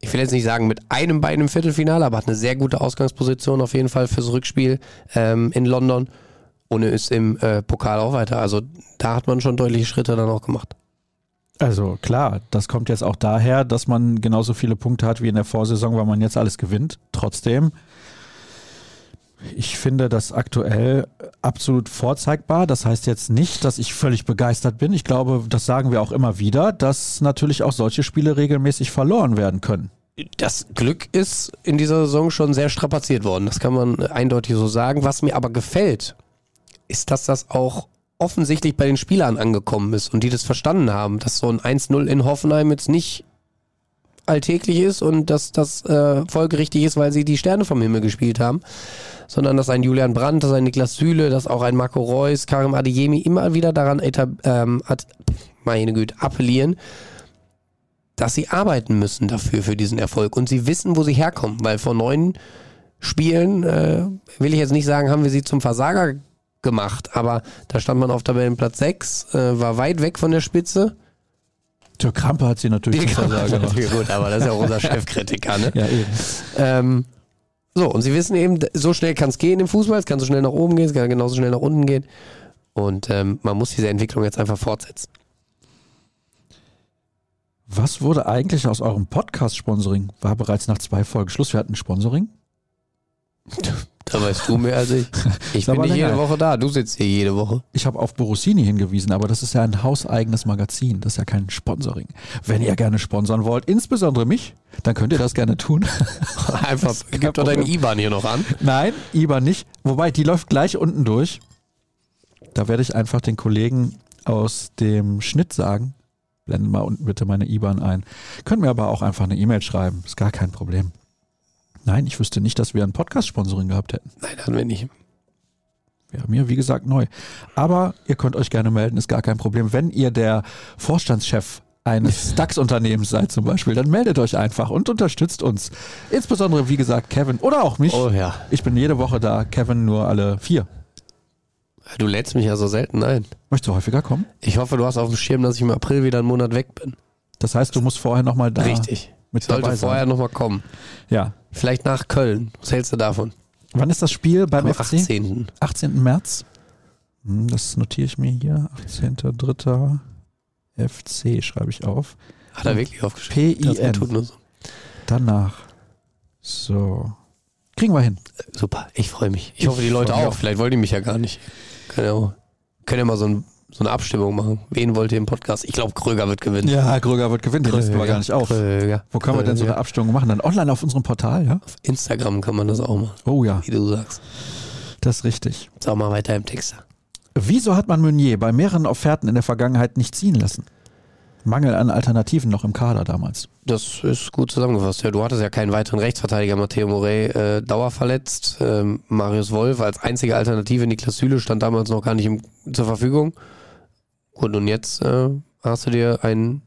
ich will jetzt nicht sagen mit einem Bein im Viertelfinale, aber hat eine sehr gute Ausgangsposition auf jeden Fall fürs Rückspiel ähm, in London und ist im äh, Pokal auch weiter. Also da hat man schon deutliche Schritte dann auch gemacht. Also klar, das kommt jetzt auch daher, dass man genauso viele Punkte hat wie in der Vorsaison, weil man jetzt alles gewinnt. Trotzdem, ich finde das aktuell absolut vorzeigbar. Das heißt jetzt nicht, dass ich völlig begeistert bin. Ich glaube, das sagen wir auch immer wieder, dass natürlich auch solche Spiele regelmäßig verloren werden können. Das Glück ist in dieser Saison schon sehr strapaziert worden. Das kann man eindeutig so sagen. Was mir aber gefällt, ist, dass das auch offensichtlich bei den Spielern angekommen ist und die das verstanden haben, dass so ein 1-0 in Hoffenheim jetzt nicht alltäglich ist und dass das äh, folgerichtig ist, weil sie die Sterne vom Himmel gespielt haben, sondern dass ein Julian Brandt, dass ein Niklas Süle, dass auch ein Marco Reus, Karim Adeyemi immer wieder daran ähm, at meine Güte, appellieren, dass sie arbeiten müssen dafür, für diesen Erfolg. Und sie wissen, wo sie herkommen, weil vor neun Spielen, äh, will ich jetzt nicht sagen, haben wir sie zum Versager gemacht, aber da stand man auf Tabellenplatz 6, äh, war weit weg von der Spitze. Zur Krampe hat sie natürlich zum Versager gemacht. natürlich gut, aber das ist ja auch unser Chefkritiker, ne? Ja, eben. Ähm, so, und sie wissen eben, so schnell kann es gehen im Fußball, es kann so schnell nach oben gehen, es kann genauso schnell nach unten gehen. Und ähm, man muss diese Entwicklung jetzt einfach fortsetzen. Was wurde eigentlich aus eurem Podcast-Sponsoring? War bereits nach zwei Folgen Schluss. Wir hatten ein Sponsoring. Da weißt du mehr als ich. Ich bin nicht jede. Woche da, du sitzt hier jede Woche. Ich habe auf Borusini hingewiesen, aber das ist ja ein hauseigenes Magazin. Das ist ja kein Sponsoring. Wenn ihr gerne sponsern wollt, insbesondere mich, dann könnt ihr das gerne tun. Einfach, kein gib doch deinen. IBAN hier noch an. Nein, IBAN nicht. Wobei, die läuft gleich unten durch. Da werde ich einfach den Kollegen aus dem Schnitt sagen. Blenden mal unten bitte meine IBAN ein. Können mir aber auch einfach eine E-Mail schreiben. Ist gar kein Problem. Nein, ich wüsste nicht, dass wir ein Podcast-Sponsoring gehabt hätten. Nein, hatten wir nicht. Wäre mir, wie gesagt, neu. Aber ihr könnt euch gerne melden, ist gar kein Problem. Wenn ihr der Vorstandschef eines DAX-Unternehmens seid zum Beispiel, dann meldet euch einfach und unterstützt uns. Insbesondere, wie gesagt, Kevin oder auch mich. Oh ja. Ich bin jede Woche da, Kevin nur alle vier. Du lädst mich ja so selten ein. Möchtest du häufiger kommen? Ich hoffe, du hast auf dem Schirm, dass ich im April wieder einen Monat weg bin. Das heißt, du musst vorher nochmal da Richtig. mit Ich sollte dabei vorher sein. nochmal kommen. Ja. Vielleicht nach Köln. Was hältst du davon? Wann ist das Spiel beim Am FC? 18. 18. März. Hm, Das notiere ich mir hier. 18.3. FC schreibe ich auf. Hat er wirklich aufgeschrieben? PIN. tut nur so. Danach. So. Kriegen wir hin. Super, ich freue mich. Ich, Ich hoffe, die Leute auch. auch. Vielleicht wollen die mich ja gar nicht. Können ja, können ja mal so, ein, so eine Abstimmung machen. Wen wollt ihr im Podcast? Ich glaube, Kröger wird gewinnen. Ja, Kröger wird gewinnen. Den listen wir gar nicht auf. Kröger. Wo können wir denn so eine Kröger. Abstimmung machen? Dann online auf unserem Portal, ja? Auf Instagram kann man das auch machen, Oh ja, wie du sagst. das ist richtig. Sag mal weiter im Text. Wieso hat man Meunier bei mehreren Offerten in der Vergangenheit nicht ziehen lassen? Mangel an Alternativen noch im Kader damals. Das ist gut zusammengefasst. Ja, du hattest ja keinen weiteren Rechtsverteidiger. Matteo Morey äh, dauerverletzt. Ähm, Marius Wolf als einzige Alternative. Niklas Süle stand damals noch gar nicht im, zur Verfügung. Gut, und jetzt äh, hast du dir einen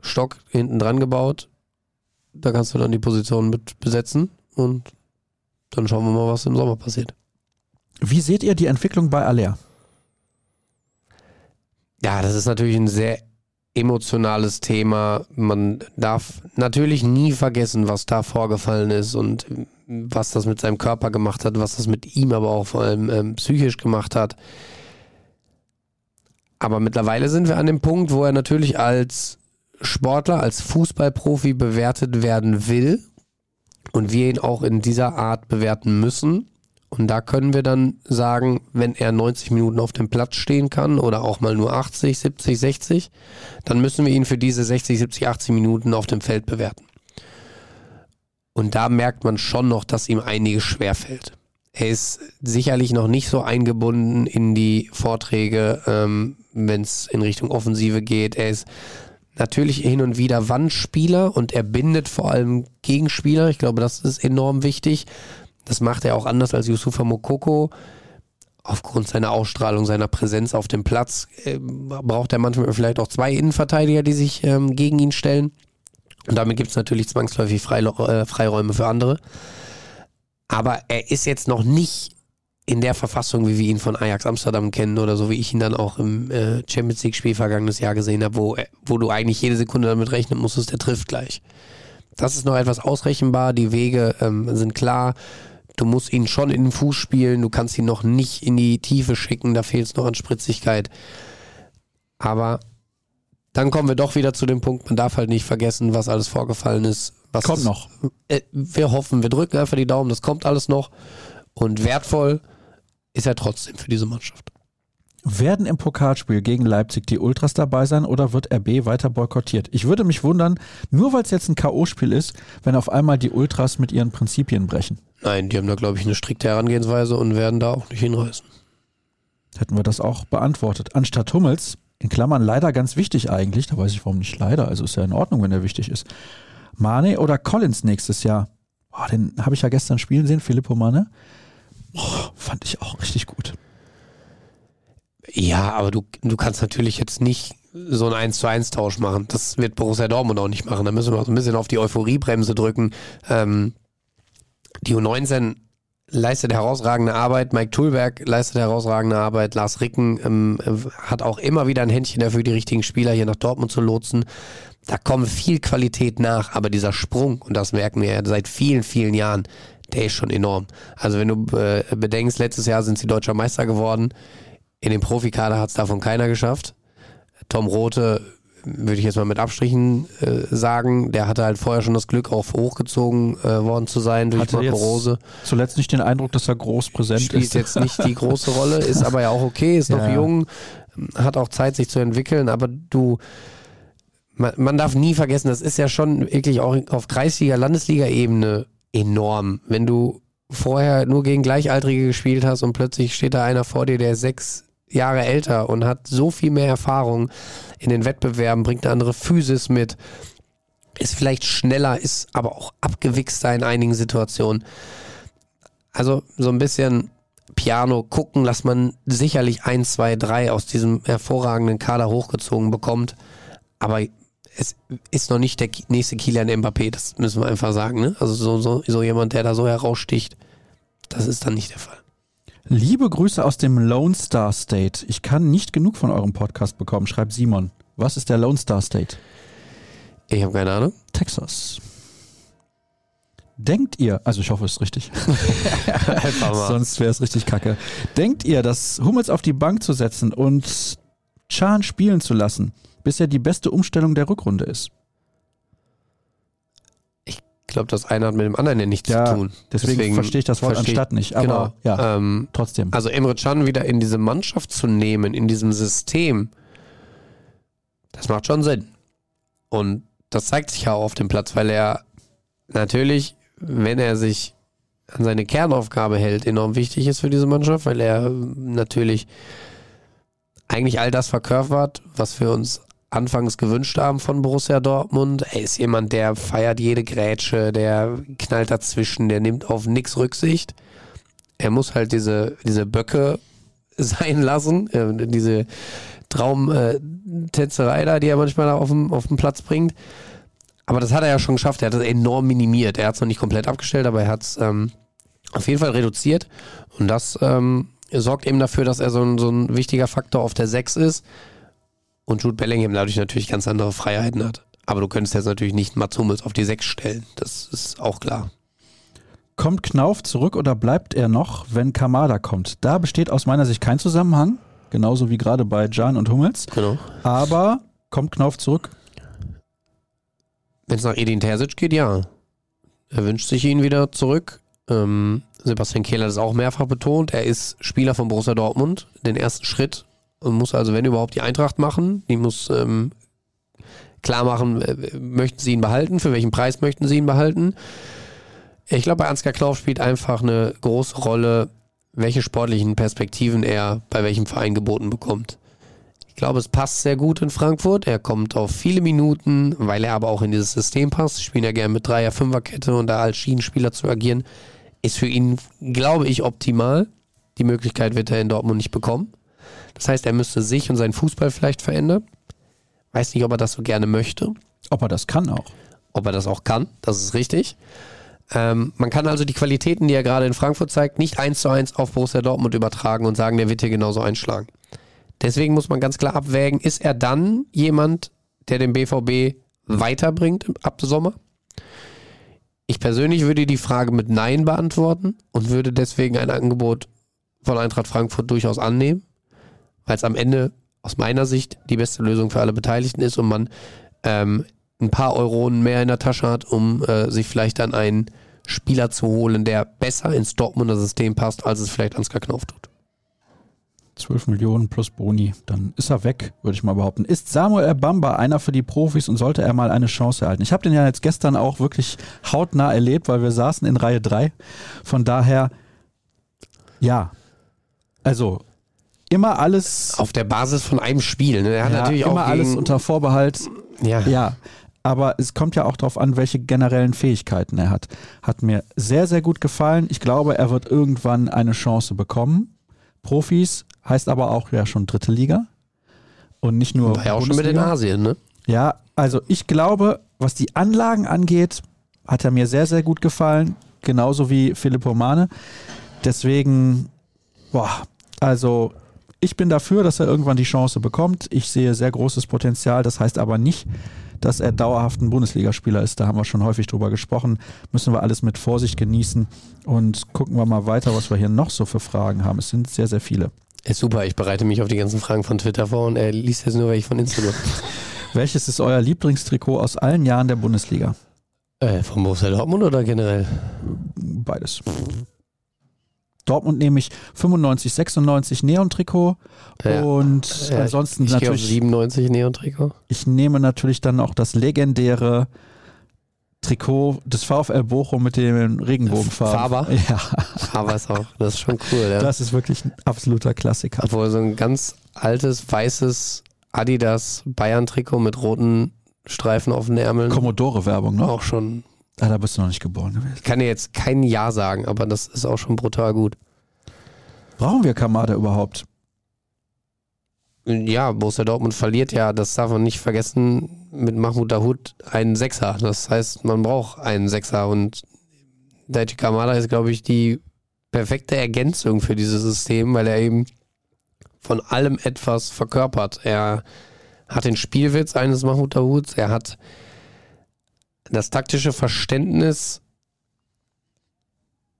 Stock hinten dran gebaut. Da kannst du dann die Position mit besetzen. Und dann schauen wir mal, was im Sommer passiert. Wie seht ihr die Entwicklung bei Aller? Ja, das ist natürlich ein sehr emotionales Thema. Man darf natürlich nie vergessen, was da vorgefallen ist und was das mit seinem Körper gemacht hat, was das mit ihm aber auch vor allem ähm, psychisch gemacht hat. Aber mittlerweile sind wir an dem Punkt, wo er natürlich als Sportler, als Fußballprofi bewertet werden will und wir ihn auch in dieser Art bewerten müssen. Und da können wir dann sagen, wenn er 90 Minuten auf dem Platz stehen kann oder auch mal nur 80, 70, 60, dann müssen wir ihn für diese 60, 70, 80 Minuten auf dem Feld bewerten. Und da merkt man schon noch, dass ihm einiges schwerfällt. Er ist sicherlich noch nicht so eingebunden in die Vorträge, ähm, wenn es in Richtung Offensive geht. Er ist natürlich hin und wieder Wandspieler und er bindet vor allem Gegenspieler. Ich glaube, das ist enorm wichtig. Das macht er auch anders als Yusufa Mokoko. Aufgrund seiner Ausstrahlung, seiner Präsenz auf dem Platz äh, braucht er manchmal vielleicht auch zwei Innenverteidiger, die sich ähm, gegen ihn stellen. Und damit gibt es natürlich zwangsläufig Freilo äh, Freiräume für andere. Aber er ist jetzt noch nicht in der Verfassung, wie wir ihn von Ajax Amsterdam kennen oder so wie ich ihn dann auch im äh, Champions League-Spiel vergangenes Jahr gesehen habe, wo, er- wo du eigentlich jede Sekunde damit rechnen musstest, der trifft gleich. Das ist noch etwas ausrechenbar, die Wege ähm, sind klar. Du musst ihn schon in den Fuß spielen, du kannst ihn noch nicht in die Tiefe schicken, da fehlt es noch an Spritzigkeit. Aber dann kommen wir doch wieder zu dem Punkt, man darf halt nicht vergessen, was alles vorgefallen ist. Kommt ist- noch. äh, wir hoffen, wir drücken einfach die Daumen, das kommt alles noch. Und wertvoll ist er trotzdem für diese Mannschaft. Werden im Pokalspiel gegen Leipzig die Ultras dabei sein oder wird RB weiter boykottiert? Ich würde mich wundern, nur weil es jetzt ein K.O.-Spiel ist, wenn auf einmal die Ultras mit ihren Prinzipien brechen. Nein, die haben da, glaube ich, eine strikte Herangehensweise und werden da auch nicht hinreißen. Hätten wir das auch beantwortet. Anstatt Hummels, in Klammern leider ganz wichtig eigentlich, da weiß ich warum nicht leider, also ist ja in Ordnung, wenn er wichtig ist. Mane oder Collins nächstes Jahr? Boah, den habe ich ja gestern spielen sehen, Filippo Mane. Boah, fand ich auch richtig gut. Ja, aber du, du kannst natürlich jetzt nicht so einen 1 zu 1 Tausch machen. Das wird Borussia Dortmund auch nicht machen. Da müssen wir auch so ein bisschen auf die Euphoriebremse drücken. Ähm, die U19 leistet herausragende Arbeit. Mike Tulberg leistet herausragende Arbeit. Lars Ricken ähm, hat auch immer wieder ein Händchen dafür, die richtigen Spieler hier nach Dortmund zu lotsen. Da kommt viel Qualität nach, aber dieser Sprung, und das merken wir ja seit vielen, vielen Jahren, der ist schon enorm. Also wenn du äh, bedenkst, letztes Jahr sind sie deutscher Meister geworden. In dem Profikader hat es davon keiner geschafft. Tom Rote würde ich jetzt mal mit Abstrichen äh, sagen, der hatte halt vorher schon das Glück, auf hochgezogen äh, worden zu sein durch Hatte Marco Rose. Zuletzt nicht den Eindruck, dass er groß präsent Spielt ist. jetzt nicht die große Rolle, ist aber ja auch okay, ist noch Ja. jung, hat auch Zeit, sich zu entwickeln, aber du, man, man darf nie vergessen, das ist ja schon wirklich auch auf Kreisliga, Landesliga-Ebene enorm. Wenn du vorher nur gegen Gleichaltrige gespielt hast und plötzlich steht da einer vor dir, der sechs Jahre älter und hat so viel mehr Erfahrung in den Wettbewerben, bringt eine andere Physis mit, ist vielleicht schneller, ist aber auch abgewichster in einigen Situationen. Also so ein bisschen Piano gucken, dass man sicherlich 1, 2, 3 aus diesem hervorragenden Kader hochgezogen bekommt. Aber es ist noch nicht der nächste Kilian Mbappé, das müssen wir einfach sagen. Ne? Also so, so, so jemand, der da so heraussticht, das ist dann nicht der Fall. Liebe Grüße aus dem Lone Star State. Ich kann nicht genug von eurem Podcast bekommen, schreibt Simon. Was ist der Lone Star State? Ich habe keine Ahnung. Texas. Denkt ihr, also ich hoffe, es ist richtig, sonst wäre es richtig kacke. Denkt ihr, dass Hummels auf die Bank zu setzen und Chan spielen zu lassen, bisher die beste Umstellung der Rückrunde ist? Ich glaube, das eine hat mit dem anderen ja nichts Ja, zu tun. Deswegen, verstehe ich das Wort verstehe- anstatt nicht. Aber genau. ja, Ähm, trotzdem. Also Emre Can wieder in diese Mannschaft zu nehmen, in diesem System, das macht schon Sinn. Und das zeigt sich ja auch auf dem Platz, weil er natürlich, wenn er sich an seine Kernaufgabe hält, enorm wichtig ist für diese Mannschaft, weil er natürlich eigentlich all das verkörpert, was wir uns anfangs gewünscht haben von Borussia Dortmund. Er ist jemand, der feiert jede Grätsche, der knallt dazwischen, der nimmt auf nichts Rücksicht er muss halt diese, diese Böcke sein lassen, äh, diese Traumtänzerei da, die er manchmal auf dem, auf dem Platz bringt. Aber das hat er ja schon geschafft. Er hat das enorm minimiert. Er hat es noch nicht komplett abgestellt, aber er hat es ähm, auf jeden Fall reduziert. Und das ähm, sorgt eben dafür, dass er so ein, so ein wichtiger Faktor auf der 6 ist. Und Jude Bellingham dadurch natürlich ganz andere Freiheiten hat. Aber du könntest jetzt natürlich nicht Mats Hummels auf die 6 stellen. Das ist auch klar. Kommt Knauf zurück oder bleibt er noch, wenn Kamada kommt? Da besteht aus meiner Sicht kein Zusammenhang, genauso wie gerade bei Jan und Hummels. Genau. Aber kommt Knauf zurück? Wenn es nach Edin Terzic geht, ja. Er wünscht sich ihn wieder zurück. Ähm, Sebastian Kehl hat es auch mehrfach betont. Er ist Spieler von Borussia Dortmund. Den ersten Schritt und muss also, wenn überhaupt, die Eintracht machen. Die muss ähm, klar machen, äh, möchten sie ihn behalten, für welchen Preis möchten sie ihn behalten. Ich glaube, bei Ansgar Knauf spielt einfach eine große Rolle, welche sportlichen Perspektiven er bei welchem Verein geboten bekommt. Ich glaube, es passt sehr gut in Frankfurt. Er kommt auf viele Minuten, weil er aber auch in dieses System passt. Sie spielen ja gerne mit Dreier-, Fünferkette und da als Schienenspieler zu agieren, ist für ihn, glaube ich, optimal. Die Möglichkeit wird er in Dortmund nicht bekommen. Das heißt, er müsste sich und seinen Fußball vielleicht verändern. Weiß nicht, ob er das so gerne möchte, Ob er das kann auch. ob er das auch kann. Das ist richtig. Ähm, man kann also die Qualitäten, die er gerade in Frankfurt zeigt, nicht eins zu eins auf Borussia Dortmund übertragen und sagen, der wird hier genauso einschlagen. Deswegen muss man ganz klar abwägen, ist er dann jemand, der den BVB weiterbringt ab Sommer? Ich persönlich würde die Frage mit Nein beantworten und würde deswegen ein Angebot von Eintracht Frankfurt durchaus annehmen, weil es am Ende aus meiner Sicht die beste Lösung für alle Beteiligten ist und man ähm, ein paar Euronen mehr in der Tasche hat, um äh, sich vielleicht dann einen Spieler zu holen, der besser ins Dortmunder System passt, als es vielleicht Ansgar Knauf tut. 12 Millionen plus Boni, dann ist er weg, würde ich mal behaupten. Ist Samuel Ebamba einer für die Profis und sollte er mal eine Chance erhalten? Ich habe den ja jetzt gestern auch wirklich hautnah erlebt, weil wir saßen in Reihe 3. Von daher, ja. Also, immer alles, Auf der Basis von einem Spiel. Ne? Er hat ja, natürlich immer auch alles gegen, unter Vorbehalt. ja, Ja, aber es kommt ja auch darauf an, welche generellen Fähigkeiten er hat. Hat mir sehr, sehr gut gefallen. Ich glaube, er wird irgendwann eine Chance bekommen. Profis heißt aber auch ja schon dritte Liga. Und nicht nur. war ja auch schon mit in. Asien. Ne? Ja, also ich glaube, was die Anlagen angeht, hat er mir sehr, sehr gut gefallen. Genauso wie Philipp Romane. Deswegen, boah, also ich bin dafür, dass er irgendwann die Chance bekommt. Ich sehe sehr großes Potenzial. Das heißt aber nicht, dass er dauerhaft ein Bundesligaspieler ist. Da haben wir schon häufig drüber gesprochen. Müssen wir alles mit Vorsicht genießen und gucken wir mal weiter, was wir hier noch so für Fragen haben. Es sind sehr, sehr viele. Ist super, ich bereite mich auf die ganzen Fragen von Twitter vor und er liest jetzt nur welche von Instagram. Welches ist euer Lieblingstrikot aus allen Jahren der Bundesliga? Äh, von Borussia Dortmund oder generell? Beides. Dortmund nehme ich 95, 96 Neon-Trikot Ja. und Ja, ansonsten ich auf natürlich. 97 Neon-Trikot. Ich nehme natürlich dann auch das legendäre Trikot des VfL Bochum mit den Regenbogenfarben. Faber? Ja, Aber ist auch, das ist schon cool, ja. das ist wirklich ein absoluter Klassiker. Obwohl so ein ganz altes, weißes Adidas Bayern-Trikot mit roten Streifen auf den Ärmeln. Commodore-Werbung, ne? Auch schon. Ah, da bist du noch nicht geboren gewesen. Ich kann dir jetzt kein Ja sagen, aber das ist auch schon brutal gut. Brauchen wir Kamada überhaupt? Ja, Borussia Dortmund verliert ja, das darf man nicht vergessen, mit Mahmoud Dahoud einen Sechser. Das heißt, man braucht einen Sechser und Daichi Kamada ist, glaube ich, die perfekte Ergänzung für dieses System, weil er eben von allem etwas verkörpert. Er hat den Spielwitz eines Mahmoud Dahouds, er hat das taktische Verständnis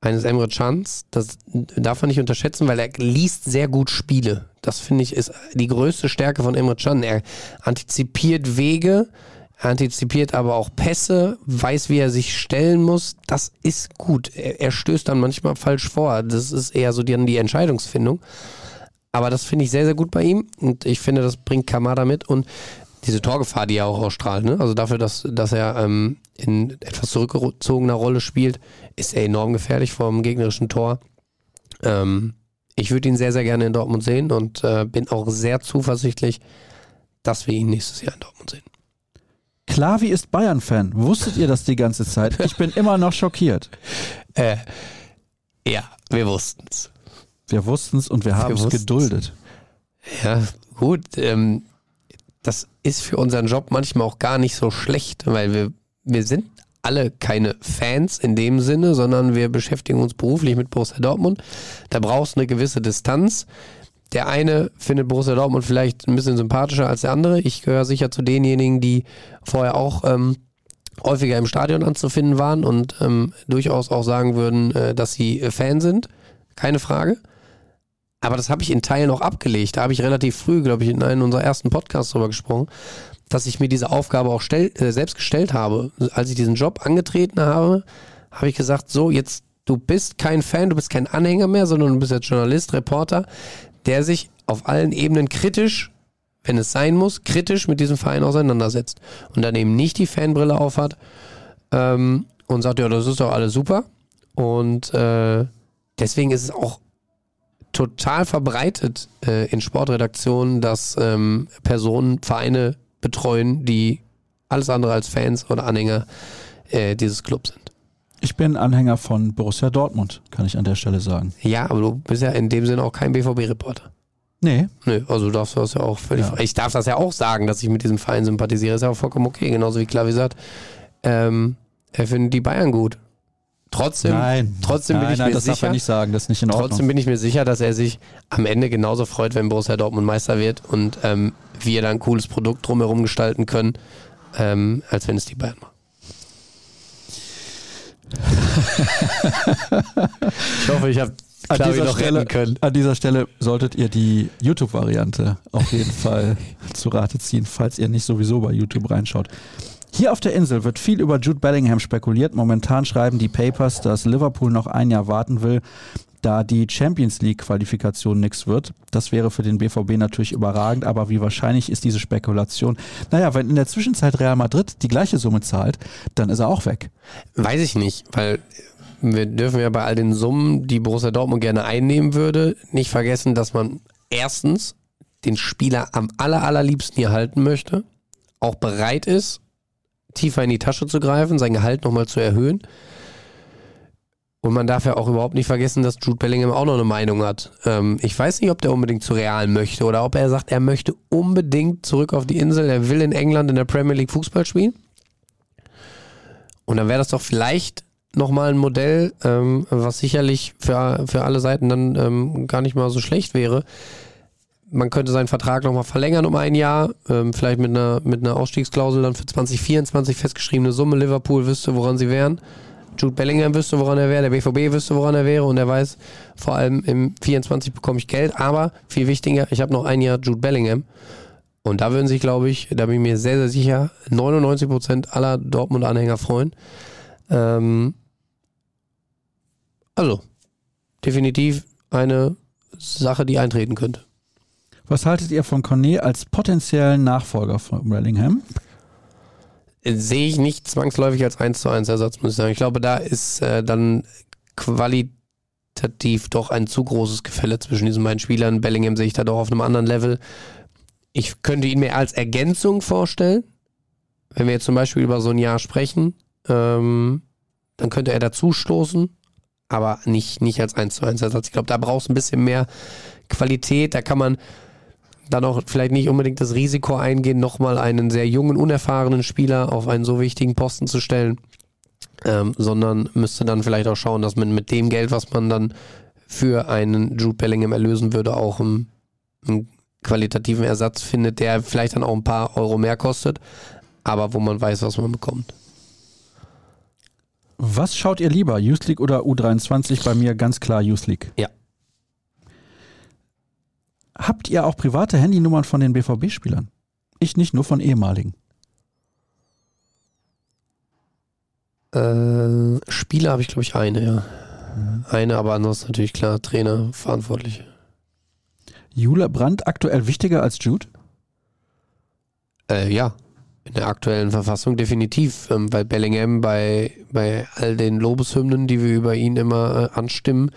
eines Emre Chans, das darf man nicht unterschätzen, weil er liest sehr gut Spiele. Das finde ich ist die größte Stärke von Emre Can. Er antizipiert Wege, er antizipiert aber auch Pässe, weiß, wie er sich stellen muss. Das ist gut. Er, er stößt dann manchmal falsch vor. Das ist eher so die, die Entscheidungsfindung. Aber das finde ich sehr, sehr gut bei ihm und ich finde, das bringt Kamada mit und diese Torgefahr, die er auch ausstrahlt, ne? also dafür, dass, dass er ähm, in etwas zurückgezogener Rolle spielt, ist er enorm gefährlich vor dem gegnerischen Tor. Ähm, ich würde ihn sehr, sehr gerne in Dortmund sehen und äh, bin auch sehr zuversichtlich, dass wir ihn nächstes Jahr in Dortmund sehen. Klavi ist Bayern-Fan. Wusstet ihr das die ganze Zeit? Ich bin immer noch schockiert. Äh, ja, wir wussten es. Wir wussten es und wir haben es geduldet. Ja, gut. Ähm, das ist für unseren Job manchmal auch gar nicht so schlecht, weil wir, wir sind alle keine Fans in dem Sinne, sondern wir beschäftigen uns beruflich mit Borussia Dortmund. Da brauchst du eine gewisse Distanz. Der eine findet Borussia Dortmund vielleicht ein bisschen sympathischer als der andere. Ich gehöre sicher zu denjenigen, die vorher auch ähm, häufiger im Stadion anzufinden waren und ähm, durchaus auch sagen würden, äh, dass sie Fan sind. Keine Frage. Aber das habe ich in Teilen auch abgelegt. Da habe ich relativ früh, glaube ich, in einem unserer ersten Podcasts drüber gesprochen, dass ich mir diese Aufgabe auch stell, äh, selbst gestellt habe. Als ich diesen Job angetreten habe, habe ich gesagt, so, jetzt, du bist kein Fan, du bist kein Anhänger mehr, sondern du bist jetzt Journalist, Reporter, der sich auf allen Ebenen kritisch, wenn es sein muss, kritisch mit diesem Verein auseinandersetzt. Und dann eben nicht die Fanbrille aufhat ähm, und sagt, ja, das ist doch alles super. Und äh, deswegen ist es auch total verbreitet äh, in Sportredaktionen, dass ähm, Personen Vereine betreuen, die alles andere als Fans oder Anhänger äh, dieses Clubs sind. Ich bin Anhänger von Borussia Dortmund, kann ich an der Stelle sagen. Ja, aber du bist ja in dem Sinne auch kein BVB-Reporter. Nee, Nö, also du darfst das ja auch völlig. Ja. Ich darf das ja auch sagen, dass ich mit diesem Verein sympathisiere. Ist ja auch vollkommen okay. Genauso wie Klavi sagt, ähm, er findet die Bayern gut. Trotzdem, nein. trotzdem bin nein, ich nein, mir das darf sicher. er nicht sagen, das ist nicht in Ordnung. Trotzdem bin ich mir sicher, dass er sich am Ende genauso freut, wenn Borussia Dortmund Meister wird und ähm, wir da ein cooles Produkt drumherum gestalten können, ähm, als wenn es die Bayern machen. ich hoffe, ich habe an Klavi dieser, noch Stelle, an dieser Stelle solltet ihr die YouTube-Variante auf jeden Fall zu Rate ziehen, falls ihr nicht sowieso bei YouTube reinschaut. Hier auf der Insel wird viel über Jude Bellingham spekuliert. Momentan schreiben die Papers, dass Liverpool noch ein Jahr warten will, da die Champions League-Qualifikation nichts wird. Das wäre für den BVB natürlich überragend, aber wie wahrscheinlich ist diese Spekulation? Naja, wenn in der Zwischenzeit Real Madrid die gleiche Summe zahlt, dann ist er auch weg. Weiß ich nicht, weil wir dürfen ja bei all den Summen, die Borussia Dortmund gerne einnehmen würde, nicht vergessen, dass man erstens den Spieler am aller, allerliebsten hier halten möchte, auch bereit ist, tiefer in die Tasche zu greifen, sein Gehalt nochmal zu erhöhen. Und man darf ja auch überhaupt nicht vergessen, dass Jude Bellingham auch noch eine Meinung hat. Ähm, ich weiß nicht, ob der unbedingt zu Real möchte oder ob er sagt, er möchte unbedingt zurück auf die Insel, er will in England in der Premier League Fußball spielen. Und dann wäre das doch vielleicht nochmal ein Modell, ähm, was sicherlich für, für alle Seiten dann ähm, gar nicht mal so schlecht wäre. Man könnte seinen Vertrag nochmal verlängern um ein Jahr, ähm, vielleicht mit einer, mit einer Ausstiegsklausel dann für 2024 festgeschriebene Summe. Liverpool wüsste, woran sie wären. Jude Bellingham wüsste, woran er wäre, der BVB wüsste, woran er wäre und er weiß, vor allem im 24 bekomme ich Geld, aber viel wichtiger, ich habe noch ein Jahr Jude Bellingham und da würden sich, glaube ich, da bin ich mir sehr, sehr sicher, 99% aller Dortmund-Anhänger freuen. Ähm, also, definitiv eine Sache, die eintreten könnte. Was haltet ihr von Cornet als potenziellen Nachfolger von Bellingham? sehe ich nicht zwangsläufig als 1 zu 1 Ersatz, muss ich sagen. Ich glaube, da ist äh, dann qualitativ doch ein zu großes Gefälle zwischen diesen beiden Spielern. Bellingham sehe ich da doch auf einem anderen Level. Ich könnte ihn mir als Ergänzung vorstellen. Wenn wir jetzt zum Beispiel über so ein Jahr sprechen, ähm, dann könnte er dazu stoßen, aber nicht, nicht als 1 zu 1 Ersatz. Ich glaube, da brauchst du ein bisschen mehr Qualität. Da kann man dann auch vielleicht nicht unbedingt das Risiko eingehen, nochmal einen sehr jungen, unerfahrenen Spieler auf einen so wichtigen Posten zu stellen, ähm, sondern müsste dann vielleicht auch schauen, dass man mit dem Geld, was man dann für einen Jude Bellingham erlösen würde, auch einen, einen qualitativen Ersatz findet, der vielleicht dann auch ein paar Euro mehr kostet, aber wo man weiß, was man bekommt. Was schaut ihr lieber, Youth League oder U23? Bei mir ganz klar Youth League. Ja. Habt ihr auch private Handynummern von den BVB-Spielern? Ich nicht, nur von ehemaligen. Äh, Spieler habe ich, glaube ich, eine, ja. Mhm. Eine, aber ansonsten natürlich klar, Trainer, Verantwortliche. Jule Brandt aktuell wichtiger als Jude? Äh, ja, in der aktuellen Verfassung definitiv, ähm, weil Bellingham bei, bei all den Lobeshymnen, die wir über ihn immer äh, anstimmen,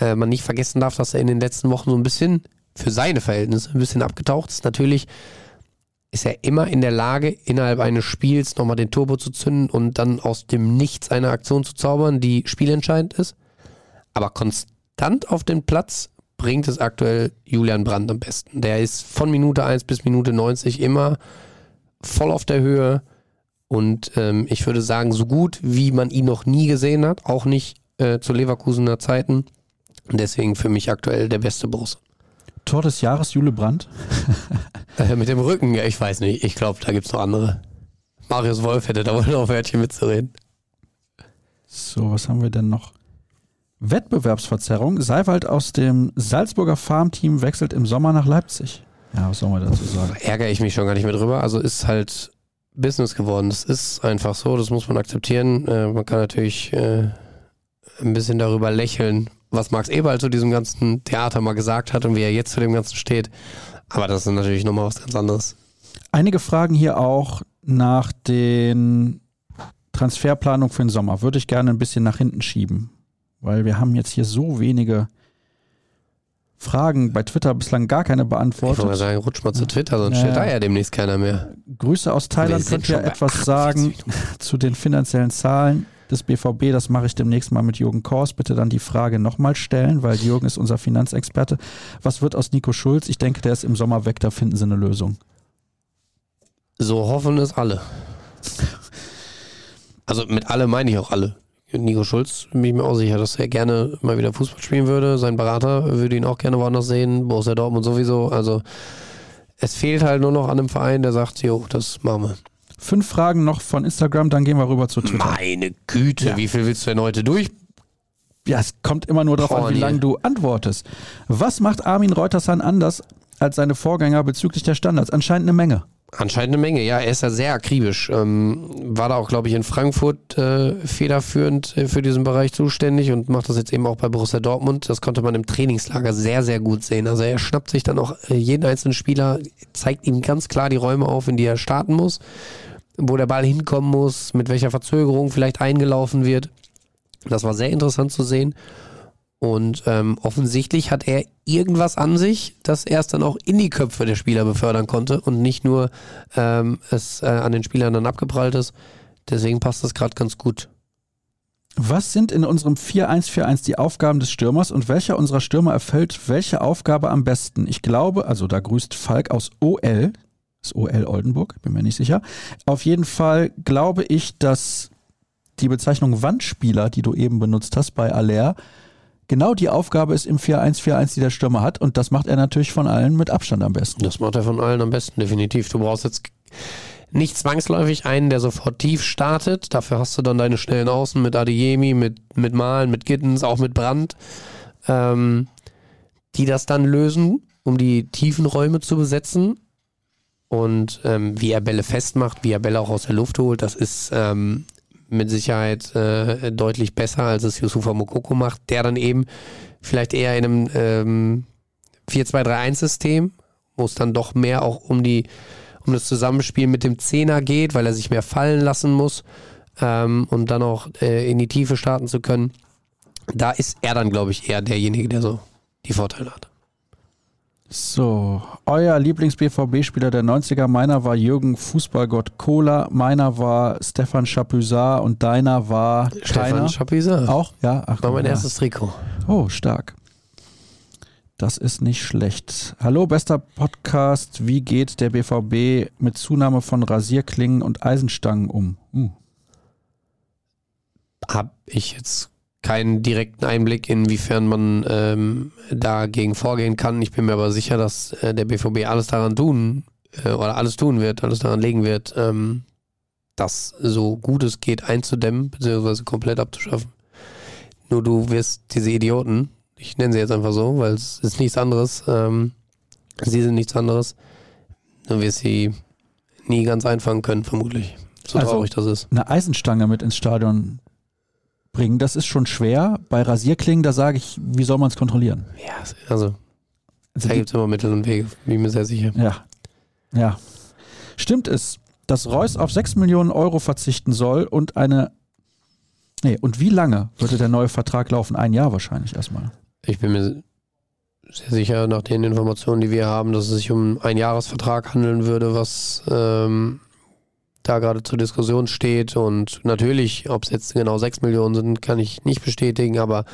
äh, man nicht vergessen darf, dass er in den letzten Wochen so ein bisschen für seine Verhältnisse ein bisschen abgetaucht ist. Natürlich ist er immer in der Lage, innerhalb eines Spiels nochmal den Turbo zu zünden und dann aus dem Nichts eine Aktion zu zaubern, die spielentscheidend ist. Aber konstant auf den Platz bringt es aktuell Julian Brandt am besten. Der ist von Minute 1 bis Minute 90 immer voll auf der Höhe und ähm, ich würde sagen, so gut, wie man ihn noch nie gesehen hat, auch nicht äh, zu Leverkusener Zeiten. Und deswegen für mich aktuell der beste Boss. Tor des Jahres Jule Brandt? äh, mit dem Rücken, ja, ich weiß nicht. Ich glaube, da gibt es noch andere. Marius Wolf hätte da wohl noch Wörtchen mitzureden. So, was haben wir denn noch? Wettbewerbsverzerrung. Seiwald aus dem Salzburger Farmteam wechselt im Sommer nach Leipzig. Ja, was soll man dazu sagen? Ärgere ich mich schon gar nicht mehr drüber. Also ist halt Business geworden. Das ist einfach so, das muss man akzeptieren. Äh, man kann natürlich äh, ein bisschen darüber lächeln, was Max Eberl zu diesem ganzen Theater mal gesagt hat und wie er jetzt zu dem Ganzen steht. Aber das ist natürlich nochmal was ganz anderes. Einige fragen hier auch nach den Transferplanungen für den Sommer. Würde ich gerne ein bisschen nach hinten schieben, weil wir haben jetzt hier so wenige Fragen bei Twitter bislang gar keine beantwortet. Ich wollte sagen, rutsch mal zu Twitter, sonst ja. steht da ja demnächst keiner mehr. Grüße aus Thailand. Könnt ihr etwas sagen zu den finanziellen Zahlen? Des BVB. Das mache ich demnächst mal mit Jürgen Kors. Bitte dann die Frage nochmal stellen, weil Jürgen ist unser Finanzexperte. Was wird aus Nico Schulz? Ich denke, der ist im Sommer weg, da finden sie eine Lösung. So hoffen es alle. Also mit alle meine ich auch alle. Nico Schulz bin ich mir auch sicher, dass er gerne mal wieder Fußball spielen würde. Sein Berater würde ihn auch gerne woanders sehen. Borussia Dortmund sowieso. Also es fehlt halt nur noch an einem Verein, der sagt, jo, das machen wir. Fünf Fragen noch von Instagram, dann gehen wir rüber zu Twitter. Meine Güte, ja. wie viel willst du denn heute durch? Ja, es kommt immer nur darauf an, wie lange du antwortest. Was macht Armin Reutersson anders als seine Vorgänger bezüglich der Standards? Anscheinend eine Menge. Anscheinend eine Menge, ja. Er ist ja sehr akribisch. Ähm, war da auch, glaube ich, in Frankfurt äh, federführend äh, für diesen Bereich zuständig und macht das jetzt eben auch bei Borussia Dortmund. Das konnte man im Trainingslager sehr, sehr gut sehen. Also er schnappt sich dann auch äh, jeden einzelnen Spieler, zeigt ihm ganz klar die Räume auf, in die er starten muss wo der Ball hinkommen muss, mit welcher Verzögerung vielleicht eingelaufen wird. Das war sehr interessant zu sehen. Und ähm, offensichtlich hat er irgendwas an sich, das er es dann auch in die Köpfe der Spieler befördern konnte und nicht nur ähm, es äh, an den Spielern dann abgeprallt ist. Deswegen passt das gerade ganz gut. Was sind in unserem 4-1-4-1 die Aufgaben des Stürmers und welcher unserer Stürmer erfüllt welche Aufgabe am besten? Ich glaube, also da grüßt Falk aus OL, ist OL Oldenburg, bin mir nicht sicher. Auf jeden Fall glaube ich, dass die Bezeichnung Wandspieler, die du eben benutzt hast bei Aller, genau die Aufgabe ist im 4-1-4-1, die der Stürmer hat. Und das macht er natürlich von allen mit Abstand am besten. Das macht er von allen am besten, definitiv. Du brauchst jetzt nicht zwangsläufig einen, der sofort tief startet. Dafür hast du dann deine schnellen Außen mit Adeyemi, mit, mit Malen, mit Gittens, auch mit Brand, ähm, die das dann lösen, um die tiefen Räume zu besetzen. Und ähm, wie er Bälle festmacht, wie er Bälle auch aus der Luft holt, das ist ähm, mit Sicherheit äh, deutlich besser, als es Yusufa Mokoko macht, der dann eben vielleicht eher in einem ähm, 4-2-3-1-System, wo es dann doch mehr auch um die um das Zusammenspiel mit dem Zehner geht, weil er sich mehr fallen lassen muss ähm, und dann auch äh, in die Tiefe starten zu können. Da ist er dann, glaube ich, eher derjenige, der so die Vorteile hat. So, euer Lieblings-BVB-Spieler der 90er, meiner war Jürgen Fußballgott Kohler, meiner war Stefan Chapuisat und deiner war Stefan Chapuisat. Auch? Ja, ach, war mein ja. erstes Trikot. Oh, stark. Das ist nicht schlecht. Hallo, bester Podcast. Wie geht der BVB mit Zunahme von Rasierklingen und Eisenstangen um? Uh. Hab ich jetzt keinen direkten Einblick, inwiefern man ähm, dagegen vorgehen kann. Ich bin mir aber sicher, dass äh, der BVB alles daran tun äh, oder alles tun wird, alles daran legen wird, ähm, das so gut es geht einzudämmen, beziehungsweise komplett abzuschaffen. Nur du wirst diese Idioten, ich nenne sie jetzt einfach so, weil es ist nichts anderes, ähm, sie sind nichts anderes, du wirst sie nie ganz einfangen können, vermutlich. So also traurig das ist. Eine Eisenstange mit ins Stadion bringen, das ist schon schwer. Bei Rasierklingen, da sage ich, wie soll man es kontrollieren? Ja, also, also da gibt es immer Mittel und Wege, bin ich mir sehr sicher. Ja. Ja. Stimmt es, dass Reus auf 6 Millionen Euro verzichten soll und eine. Nee, und wie lange würde der neue Vertrag laufen? Ein Jahr wahrscheinlich erstmal. Ich bin mir sehr sicher, nach den Informationen, die wir haben, dass es sich um einen Jahresvertrag handeln würde, was ähm, da gerade zur Diskussion steht. Und natürlich, ob es jetzt genau 6 Millionen sind, kann ich nicht bestätigen, aber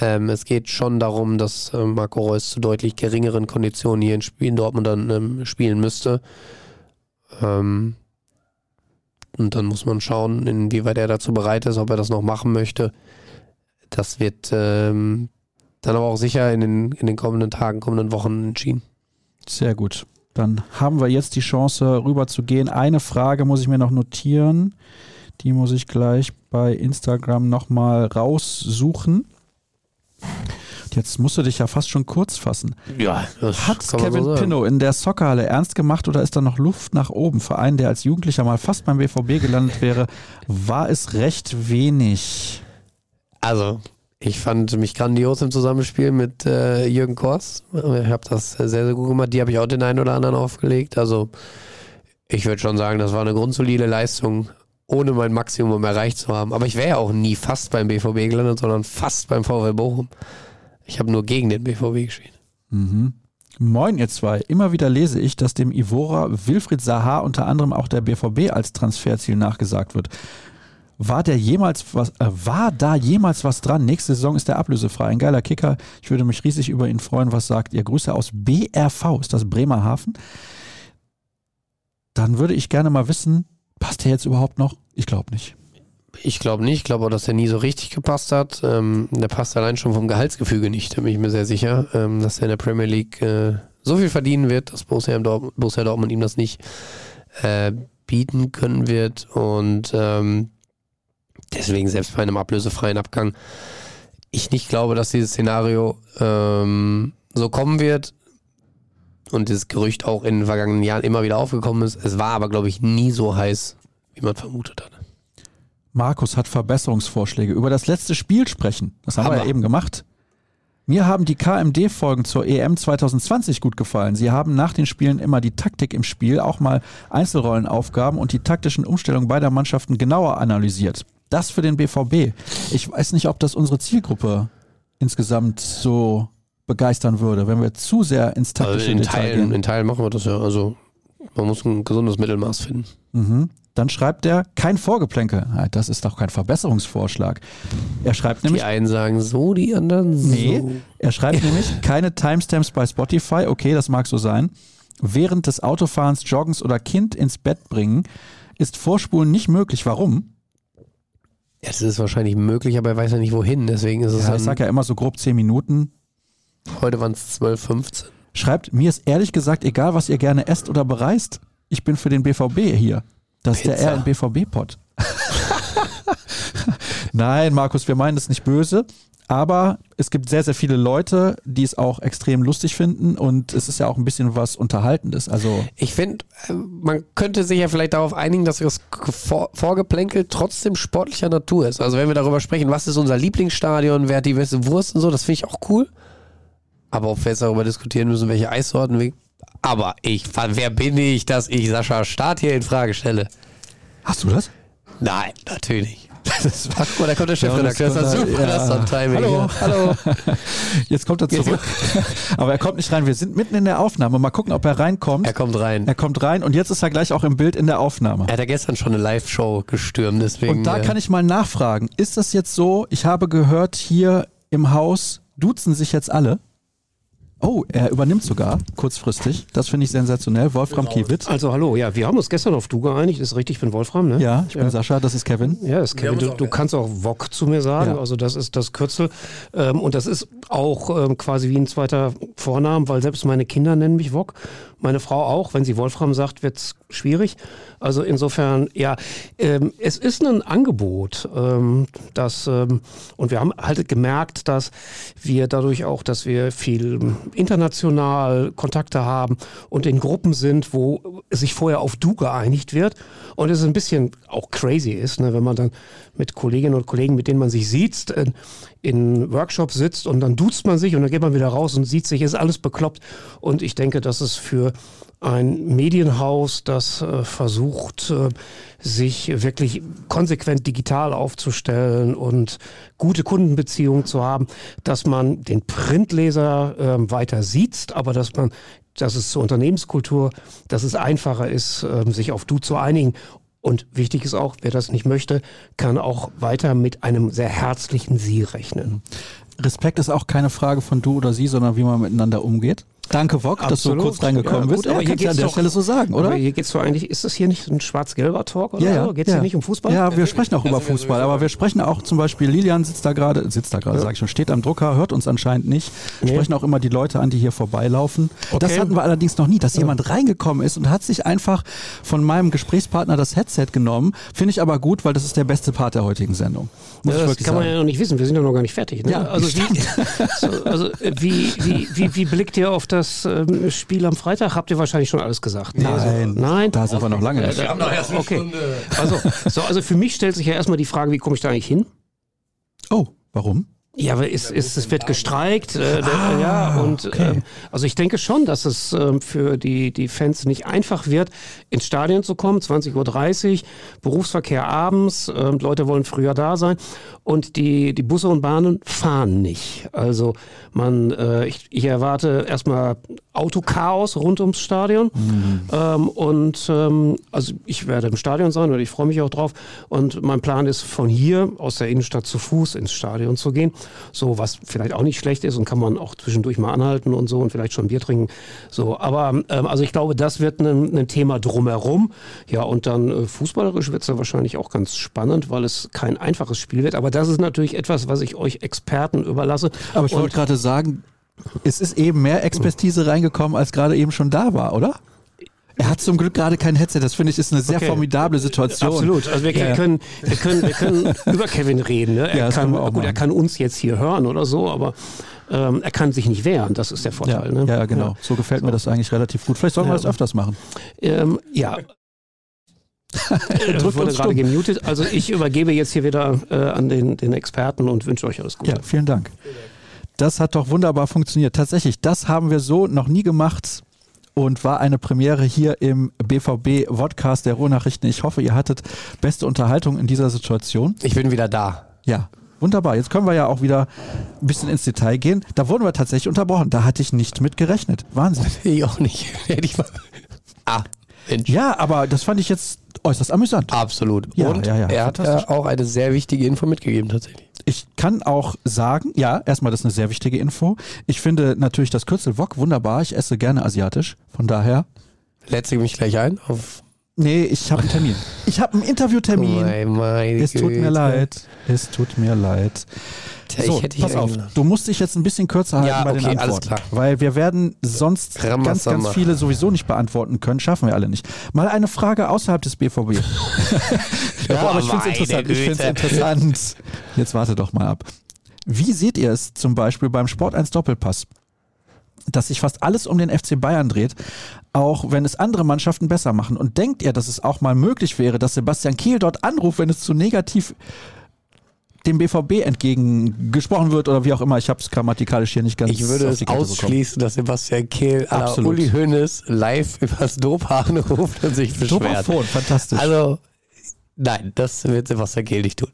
ähm, es geht schon darum, dass äh, Marco Reus zu deutlich geringeren Konditionen hier in, in Dortmund dann ähm, spielen müsste. Ähm, und dann muss man schauen, inwieweit er dazu bereit ist, ob er das noch machen möchte. Das wird ähm, dann aber auch sicher in den, in den kommenden Tagen, kommenden Wochen entschieden. Sehr gut. Dann haben wir jetzt die Chance, rüber zu gehen. Eine Frage muss ich mir noch notieren. Die muss ich gleich bei Instagram nochmal raussuchen. Jetzt musst du dich ja fast schon kurz fassen. Ja, das Hat Kevin so Pinnow in der Soccerhalle ernst gemacht oder ist da noch Luft nach oben? Für einen, der als Jugendlicher mal fast beim BVB gelandet wäre, war es recht wenig. Also, ich fand mich grandios im Zusammenspiel mit äh, Jürgen Kors. Ich habe das sehr, sehr gut gemacht. Die habe ich auch den einen oder anderen aufgelegt. Also ich würde schon sagen, das war eine grundsolide Leistung, ohne mein Maximum erreicht zu haben. Aber ich wäre ja auch nie fast beim BVB gelandet, sondern fast beim VW Bochum. Ich habe nur gegen den BVB gespielt. Mhm. Moin, ihr zwei. Immer wieder lese ich, dass dem Ivora Wilfried Saha unter anderem auch der BVB als Transferziel nachgesagt wird. War der jemals was, äh, war da jemals was dran? Nächste Saison ist der ablösefrei. Ein geiler Kicker. Ich würde mich riesig über ihn freuen. Was sagt ihr? Grüße aus BRV. Ist das Bremerhaven? Dann würde ich gerne mal wissen, passt der jetzt überhaupt noch? Ich glaube nicht. Ich glaube nicht. Ich glaube auch, dass er nie so richtig gepasst hat. Ähm, der passt allein schon vom Gehaltsgefüge nicht. Da bin ich mir sehr sicher, ähm, dass er in der Premier League äh, so viel verdienen wird, dass Borussia, Dortmund, Borussia Dortmund ihm das nicht äh, bieten können wird. Und ähm, Deswegen selbst bei einem ablösefreien Abgang ich nicht glaube, dass dieses Szenario ähm, so kommen wird und dieses Gerücht auch in den vergangenen Jahren immer wieder aufgekommen ist. Es war aber, glaube ich, nie so heiß, wie man vermutet hat. Markus hat Verbesserungsvorschläge. Über das letzte Spiel sprechen. Das haben Hammer. wir ja eben gemacht. Mir haben die KMD-Folgen zur EM 2020 gut gefallen. Sie haben nach den Spielen immer die Taktik im Spiel, auch mal Einzelrollenaufgaben und die taktischen Umstellungen beider Mannschaften genauer analysiert das für den BVB. Ich weiß nicht, ob das unsere Zielgruppe insgesamt so begeistern würde, wenn wir zu sehr ins taktische also in Detail Teilen, gehen. In Teilen machen wir das ja. Also man muss ein gesundes Mittelmaß finden. Mhm. Dann schreibt er kein Vorgeplänkel. Das ist doch kein Verbesserungsvorschlag. Er schreibt nämlich. Die einen sagen so, die anderen so. Nee, er schreibt nämlich keine Timestamps bei Spotify. Okay, das mag so sein. Während des Autofahrens, Joggens oder Kind ins Bett bringen ist Vorspulen nicht möglich. Warum? Ja, das ist wahrscheinlich möglich, aber er weiß ja nicht wohin. Deswegen ist es Ja, ich sag ja immer so grob 10 Minuten. heute waren es 12, 15. Schreibt, mir ist ehrlich gesagt egal, was ihr gerne esst oder bereist. Ich bin für den BVB hier. Das ist Pizza. der RNBVB-Pod. Nein, Markus, wir meinen das nicht böse. Aber es gibt sehr, sehr viele Leute, die es auch extrem lustig finden und es ist ja auch ein bisschen was Unterhaltendes. Also Ich finde, äh, man könnte sich ja vielleicht darauf einigen, dass das Vor Vorgeplänkel trotzdem sportlicher Natur ist. Also wenn wir darüber sprechen, was ist unser Lieblingsstadion, wer hat die beste Wurst und so, das finde ich auch cool. Aber ob wir jetzt darüber diskutieren müssen, welche Eissorten wir... Aber ich, wer bin ich, dass ich Sascha Start hier in Frage stelle? hast du das? Nein, natürlich. Ach, guck mal, da kommt der Chefredakteur. Ja, Das ist das doch super, da- das ein Timing. Hallo, hallo. Jetzt kommt er zurück. Aber er kommt nicht rein. Wir sind mitten in der Aufnahme. Mal gucken, ob er reinkommt. Er kommt rein. Er kommt rein und jetzt ist er gleich auch im Bild in der Aufnahme. Er hat ja gestern schon eine Live-Show gestürmt, deswegen... Und da äh, kann ich mal nachfragen, ist das jetzt so, ich habe gehört, hier im Haus duzen sich jetzt alle? Oh, er übernimmt sogar kurzfristig. Das finde ich sensationell. Wolfram Kiewitz. Also hallo, ja, wir haben uns gestern auf du geeinigt, ist richtig, ich bin Wolfram, ne? Ja, ich bin Sascha, das ist Kevin. Ja, das Kevin, du, du kannst auch Wok zu mir sagen, Ja. also das ist das Kürzel. Ähm, und das ist auch ähm, quasi wie ein zweiter Vornamen, weil selbst meine Kinder nennen mich Wok. Meine Frau auch, wenn sie Wolfram sagt, wird's schwierig. Also insofern, ja, ähm, es ist ein Angebot, ähm, das, ähm, und wir haben halt gemerkt, dass wir dadurch auch, dass wir viel international Kontakte haben und in Gruppen sind, wo sich vorher auf Du geeinigt wird und es ein bisschen auch crazy ist, ne, wenn man dann mit Kolleginnen und Kollegen, mit denen man sich sieht, in, in Workshops sitzt und dann duzt man sich und dann geht man wieder raus und sieht sich, ist alles bekloppt. Und ich denke, dass es für ein Medienhaus, das äh, versucht, äh, sich wirklich konsequent digital aufzustellen und gute Kundenbeziehungen zu haben, dass man den Printleser ähm, weiter sieht, aber dass man, dass es zur Unternehmenskultur, dass es einfacher ist, ähm, sich auf Du zu einigen. Und wichtig ist auch, wer das nicht möchte, kann auch weiter mit einem sehr herzlichen Sie rechnen. Respekt ist auch keine Frage von du oder sie, sondern wie man miteinander umgeht. Danke, Wok, dass du kurz reingekommen Ja, bist. gut, Ja, aber hier kannst du an geht's der doch- Stelle so sagen, oder? Aber hier geht's doch eigentlich, ist das hier nicht ein schwarz-gelber Talk oder Ja, ja. so? Geht's ja. hier nicht um Fußball? Ja, wir sprechen auch über Fußball, aber wir sprechen auch zum Beispiel, Lilian sitzt da gerade, sitzt da gerade, sag ich schon, steht am Drucker, hört uns anscheinend nicht. Nee. Sprechen auch immer die Leute an, die hier vorbeilaufen. Das Okay. hatten wir allerdings noch nie, dass jemand reingekommen ist und hat sich einfach von meinem Gesprächspartner das Headset genommen. Finde ich aber gut, weil das ist der beste Part der heutigen Sendung. Muss Ja, ich das kann man sagen. ja noch nicht wissen, wir sind ja noch gar nicht fertig. Ne? Ja, also wie, so, also äh, wie, wie, wie, wie blickt ihr auf das ähm, Spiel am Freitag? Habt ihr wahrscheinlich schon alles gesagt? ne? Nein, Also, nein? da sind wir noch lange nicht. Wir haben noch erst eine Okay. Stunde. Also, so, also für mich stellt sich ja erstmal die Frage, wie komme ich da eigentlich hin? Oh, warum? Ja, aber es, es, es wird gestreikt, äh, der, Ah, ja, und okay. ähm, also ich denke schon, dass es ähm, für die, die Fans nicht einfach wird, ins Stadion zu kommen, 20.30 Uhr, Berufsverkehr abends, ähm, Leute wollen früher da sein und die, die Busse und Bahnen fahren nicht. Also man, äh, ich, ich erwarte erstmal Autochaos rund ums Stadion. Ähm, und ähm, also ich werde im Stadion sein und ich freue mich auch drauf. Und mein Plan ist von hier aus der Innenstadt zu Fuß ins Stadion zu gehen, so was vielleicht auch nicht schlecht ist und kann man auch zwischendurch mal anhalten und so und vielleicht schon Bier trinken, so, aber ähm, also ich glaube, das wird ein, ein Thema drumherum, ja und dann äh, fußballerisch wird es ja wahrscheinlich auch ganz spannend, weil es kein einfaches Spiel wird, aber das ist natürlich etwas, was ich euch Experten überlasse. Aber ich wollte gerade sagen, es ist eben mehr Expertise reingekommen, als gerade eben schon da war, oder? Er hat zum Glück gerade kein Headset. Das finde ich ist eine sehr Okay. formidable Situation. Absolut. Also wir, Ja. können, wir können, wir können über Kevin reden. Ne? Er Ja, kann, gut, er machen. kann uns jetzt hier hören oder so, aber ähm, er kann sich nicht wehren. Das ist der Ja, Vorteil. ne? ja, genau. So gefällt mir das eigentlich relativ gut. Vielleicht sollen wir Ja. das öfters machen. Ähm, ja. Drückt Drückt wurde gerade gemutet. Also ich übergebe jetzt hier wieder äh, an den, den Experten und wünsche euch alles Gute. Ja, vielen Dank. Das hat doch wunderbar funktioniert. Tatsächlich, das haben wir so noch nie gemacht und war eine Premiere hier im BVB Vodcast der Ruhrnachrichten. Ich hoffe, ihr hattet beste Unterhaltung in dieser Situation. Ich bin wieder da. Ja, wunderbar. Jetzt können wir ja auch wieder ein bisschen ins Detail gehen. Da wurden wir tatsächlich unterbrochen. Da hatte ich nicht mit gerechnet. Wahnsinn. Ich auch nicht. Hätte ich mal. Ah, Mensch. Ja, aber das fand ich jetzt äußerst amüsant. Absolut. Ja, Und ja, ja, er hat ja auch eine sehr wichtige Info mitgegeben, tatsächlich. Ich kann auch sagen, ja, erstmal das ist eine sehr wichtige Info. Ich finde natürlich das Kürzel Wok wunderbar. Ich esse gerne asiatisch. Von daher, Lädst du mich gleich ein auf Nee, ich habe einen Termin. Ich habe einen Interviewtermin. Mein, meine es tut mir leid. Es tut mir leid. Tja, So, ich hätte dich pass auf. Du musst dich jetzt ein bisschen kürzer halten Ja, bei den okay, alles Antworten. Weil wir werden sonst ganz, Ramasama. ganz viele sowieso nicht beantworten können. Schaffen wir alle nicht. Mal eine Frage außerhalb des BVB. ja, Oh, aber ich finde es interessant. Ich finde es interessant. Jetzt warte doch mal ab. Wie seht ihr es zum Beispiel beim Sport 1 Doppelpass? Dass sich fast alles um den FC Bayern dreht, auch wenn es andere Mannschaften besser machen. Und denkt ihr, dass es auch mal möglich wäre, dass Sebastian Kehl dort anruft, wenn es zu negativ dem BVB entgegengesprochen wird oder wie auch immer? Ich habe es grammatikalisch hier nicht ganz Ich würde es Kette bekommen. ausschließen, dass Sebastian Kehl Absolut. Uli Hoeneß live übers Dopa anruft und sich beschwert. Dopafon, fantastisch. Also, nein, das wird Sebastian Kehl nicht tun.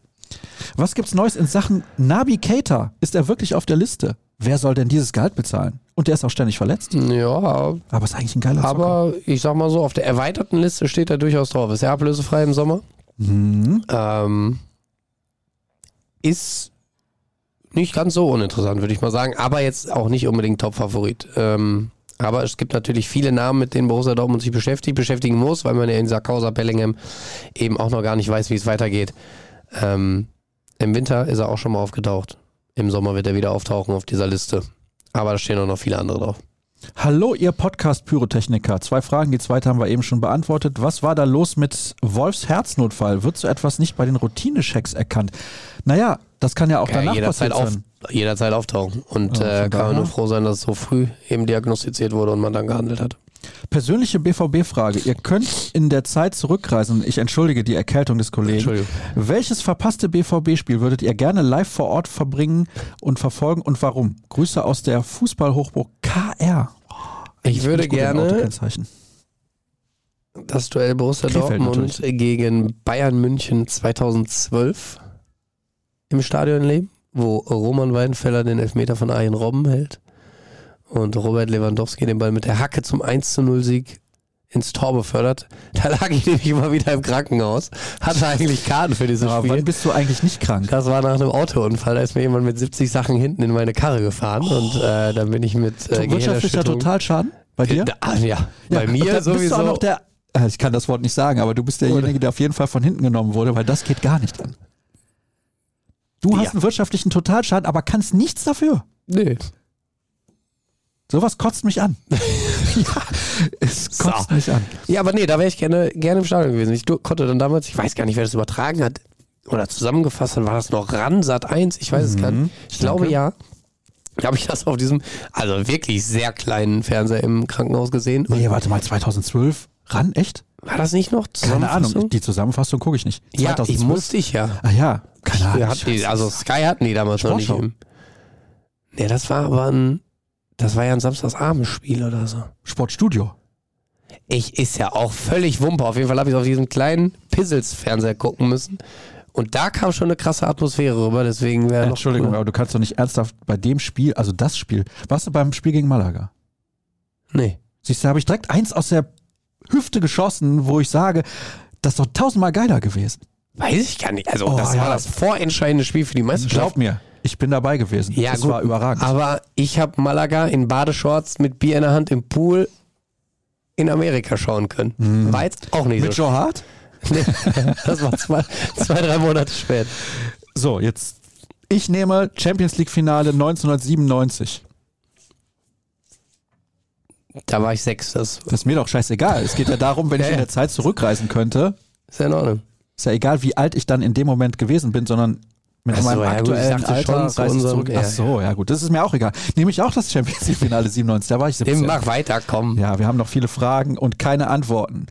Was gibt's Neues in Sachen Nabi Keita? Ist er wirklich auf der Liste? Wer soll denn dieses Gehalt bezahlen? Und der ist auch ständig verletzt. Ja, Aber ist eigentlich ein geiler Zocker. aber ich sag mal so, auf der erweiterten Liste steht er durchaus drauf. Ist er ablösefrei im Sommer? Mhm. Ähm, ist nicht ganz so uninteressant, würde ich mal sagen, aber jetzt auch nicht unbedingt Top-Favorit. Ähm, aber es gibt natürlich viele Namen, mit denen Borussia Dortmund sich beschäftigt, beschäftigen muss, weil man ja in dieser Causa Bellingham eben auch noch gar nicht weiß, wie es weitergeht. Ähm, Im Winter ist er auch schon mal aufgetaucht. Im Sommer wird er wieder auftauchen auf dieser Liste. Aber da stehen auch noch viele andere drauf. Hallo, ihr Podcast-Pyrotechniker. Zwei Fragen, die zweite haben wir eben schon beantwortet. Was war da los mit Wolfs Herznotfall? Wird so etwas nicht bei den Routine-Checks erkannt? Naja, das kann ja auch Ja, danach jederzeit, passiert auf, sein. jederzeit auftauchen. Und Ja, äh, kann man nur froh sein, dass es so früh eben diagnostiziert wurde und man dann gehandelt hat. Persönliche BVB-Frage. Ihr könnt in der Zeit zurückreisen. Ich entschuldige die Erkältung des Kollegen. Welches verpasste BVB-Spiel würdet ihr gerne live vor Ort verbringen und verfolgen und warum? Grüße aus der Fußballhochburg KR. Ich würde gerne das Duell Borussia Krefeld Dortmund gegen Bayern München 2012 im Stadion leben, wo Roman Weidenfeller den Elfmeter von Arjen Robben hält und Robert Lewandowski den Ball mit der Hacke zum 1 zu 0 Sieg ins Tor befördert. Da lag ich nämlich immer wieder im Krankenhaus, hatte eigentlich Karten für dieses Aber Spiel. wann bist du eigentlich nicht krank? Das war nach einem Autounfall, da ist mir jemand mit 70 Sachen hinten in meine Karre gefahren und äh, dann bin ich mit äh, Wirtschaftlicher Totalschaden bei dir? Äh, ah, ja, bei mir sowieso. Bist du auch noch der, äh, ich kann das Wort nicht sagen, aber du bist derjenige, der auf jeden Fall von hinten genommen wurde, weil das geht gar nicht an. Du hast Ja. einen wirtschaftlichen Totalschaden, aber kannst nichts dafür. nee. Sowas kotzt mich an. ja, es kotzt So. mich an. Ja, aber nee, da wäre ich gerne, gerne im Stadion gewesen. Ich konnte dann damals, ich weiß gar nicht, wer das übertragen hat oder zusammengefasst hat, war das noch Ransat 1? Ich weiß es gar nicht. Ich glaube Danke. ja. Da habe ich das auf diesem, also wirklich sehr kleinen Fernseher im Krankenhaus gesehen. Nee, warte mal, 2012? Ran, echt? war das nicht noch Keine Ahnung, die Zusammenfassung gucke ich nicht. Ja, ich 2012? musste ich ja. Ah ja, keine Ahnung. Die, also Sky hatten die damals noch nicht. Sportschau. Im, nee, das war aber ein, das war ja ein Samstagsabendspiel oder so. Sportstudio. Ich ist ja auch völlig Wumpe. Auf jeden Fall habe ich auf diesem kleinen Pizzels-Fernseher gucken müssen. Und da kam schon eine krasse Atmosphäre rüber, deswegen wäre Entschuldigung, cooler. aber du kannst doch nicht ernsthaft bei dem Spiel, also das Spiel, warst du beim Spiel gegen Malaga? Nee. Siehst du, da habe ich direkt eins aus der Hüfte geschossen, wo ich sage, das ist doch tausendmal geiler gewesen. Weiß ich gar nicht. Also, Oh, das ja. war das vorentscheidende Spiel für die Meisterschaft. Glaub mir, ich bin dabei gewesen. Ja, das gut. war überragend. Aber ich habe Malaga in Badeshorts mit Bier in der Hand im Pool in Amerika schauen können. War jetzt auch nicht Mit so. Joe Hart? Nee, das war zwei, zwei, drei Monate spät. So, jetzt, ich nehme Champions League Finale 1997. Da war ich sechs. Das Das ist mir doch scheißegal. Es geht ja darum, wenn ich in der Zeit zurückreisen könnte, ist ja in Ordnung. ist ja egal, wie alt ich dann in dem Moment gewesen bin, sondern mit Ach so, meinem ja, gut, aktuellen dachte Alter schon reise zurück. ja. Ach so, ja gut, das ist mir auch egal. Nehme ich auch das Champions League Finale 97, da war ich 17. Mach weiter, komm. Ja, wir haben noch viele Fragen und keine Antworten.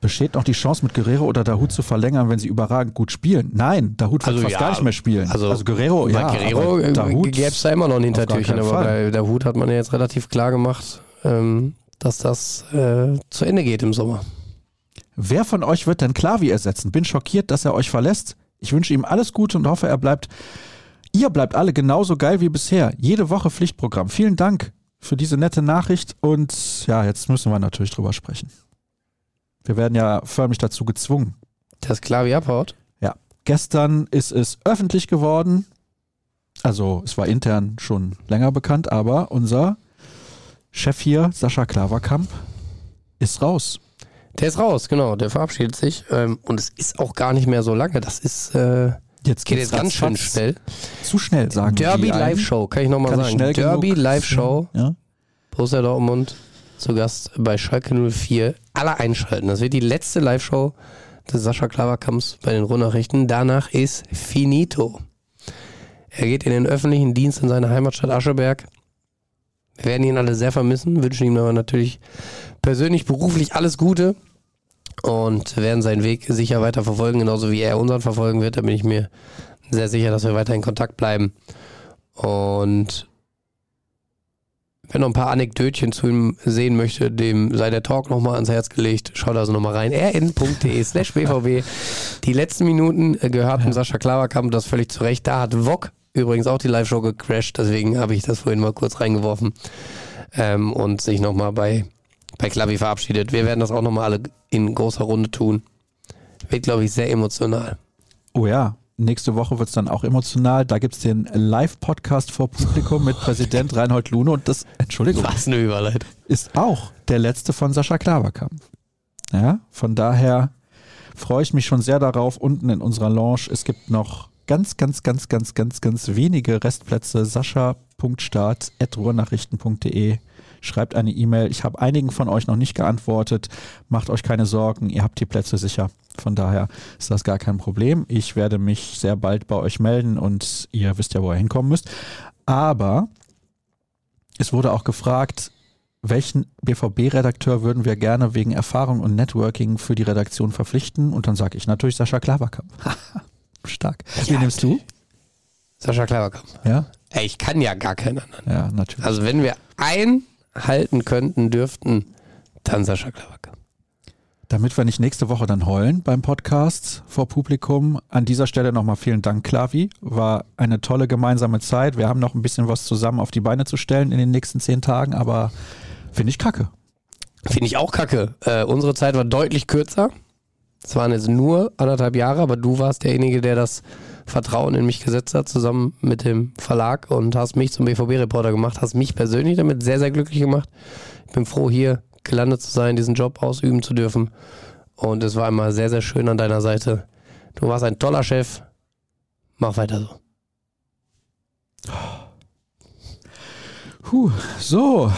Besteht noch die Chance, mit Guerrero oder Dahut zu verlängern, wenn sie überragend gut spielen? Nein, Dahut wird Also fast ja, gar nicht mehr spielen. also Guerrero, Bei ja. Guerrero äh, gäbe es da immer noch ein Hintertürchen, aber Fall. bei der Hut hat man ja jetzt relativ klar gemacht, ähm, dass das äh, zu Ende geht im Sommer. Wer von euch wird denn Klavi ersetzen? Bin schockiert, dass er euch verlässt. Ich wünsche ihm alles Gute und hoffe, er bleibt. Ihr bleibt alle genauso geil wie bisher. Jede Woche Pflichtprogramm. Vielen Dank für diese nette Nachricht und ja, jetzt müssen wir natürlich drüber sprechen. Wir werden ja förmlich dazu gezwungen. Das Klavi abhaut. Ja, gestern ist es öffentlich geworden. Also, es war intern schon länger bekannt, aber unser Chef hier, Sascha Klaverkamp, ist raus. Der ist raus, genau. Der verabschiedet sich. Ähm, und es ist auch gar nicht mehr so lange. Das ist. Äh, Jetzt geht jetzt ganz schön schnell. Zu schnell, sagen Derby. Live Show, kann ich nochmal ich sagen. schnell Derby Live Show. Ja. Borussia Dortmund zu Gast bei Schalke 04. Alle einschalten. Das wird die letzte Live-Show des Sascha Klaverkamps bei den Ruhrnachrichten. Danach ist finito. Er geht in den öffentlichen Dienst in seine Heimatstadt Ascheberg. Wir werden ihn alle sehr vermissen, wünschen ihm aber natürlich persönlich, beruflich alles Gute und werden seinen Weg sicher weiter verfolgen, genauso wie er unseren verfolgen wird. Da bin ich mir sehr sicher, dass wir weiter in Kontakt bleiben. Und Wer noch ein paar Anekdötchen zu ihm sehen möchte, dem sei der Talk nochmal ans Herz gelegt. Schaut also nochmal rein. rn.de slash bvb. Die letzten Minuten äh, gehörten Sascha Klaverkamp, das völlig zu Recht. Da hat Wok übrigens auch die Live-Show gecrashed, deswegen habe ich das vorhin mal kurz reingeworfen ähm, und sich nochmal bei, bei Klavi verabschiedet. Wir werden das auch nochmal alle in großer Runde tun. Wird, glaube ich, sehr emotional. Oh ja, nächste Woche wird es dann auch emotional. Da gibt es den Live-Podcast vor Publikum mit Präsident Reinhold Lune und das, Entschuldigung, Was eine Überleitung. ist auch der letzte von Sascha Klaverkamp. Ja, von daher freue ich mich schon sehr darauf. Unten in unserer Lounge, es gibt noch ganz, ganz, ganz, ganz, ganz, ganz wenige Restplätze. Sascha.start.ruhrnachrichten.de Schreibt eine E-Mail. Ich habe einigen von euch noch nicht geantwortet. Macht euch keine Sorgen, ihr habt die Plätze sicher. Von daher ist das gar kein Problem. Ich werde mich sehr bald bei euch melden und ihr wisst ja, wo ihr hinkommen müsst. Aber es wurde auch gefragt, welchen BVB-Redakteur würden wir gerne wegen Erfahrung und Networking für die Redaktion verpflichten? Und dann sage ich natürlich Sascha Klaverkamp. Stark. Wie Ja, nimmst du? Sascha Klaverkamp. Ja, Ey, ich kann ja gar keinen anderen. ja, natürlich. Also wenn wir einen halten könnten, dürften, dann Sascha Klaverkamp. Damit wir nicht nächste Woche dann heulen beim Podcast vor Publikum, an dieser Stelle nochmal vielen Dank, Klavi. War eine tolle gemeinsame Zeit. Wir haben noch ein bisschen was zusammen auf die Beine zu stellen in den nächsten zehn Tagen, aber finde ich kacke. Finde ich auch kacke. Äh, unsere Zeit war deutlich kürzer. Es waren jetzt nur anderthalb Jahre, aber du warst derjenige, der das Vertrauen in mich gesetzt hat, zusammen mit dem Verlag und hast mich zum BVB-Reporter gemacht, hast mich persönlich damit sehr, sehr glücklich gemacht. Ich bin froh, hier gelandet zu sein, diesen Job ausüben zu dürfen. Und es war immer sehr, sehr schön an deiner Seite. Du warst ein toller Chef. Mach weiter so. Puh, so.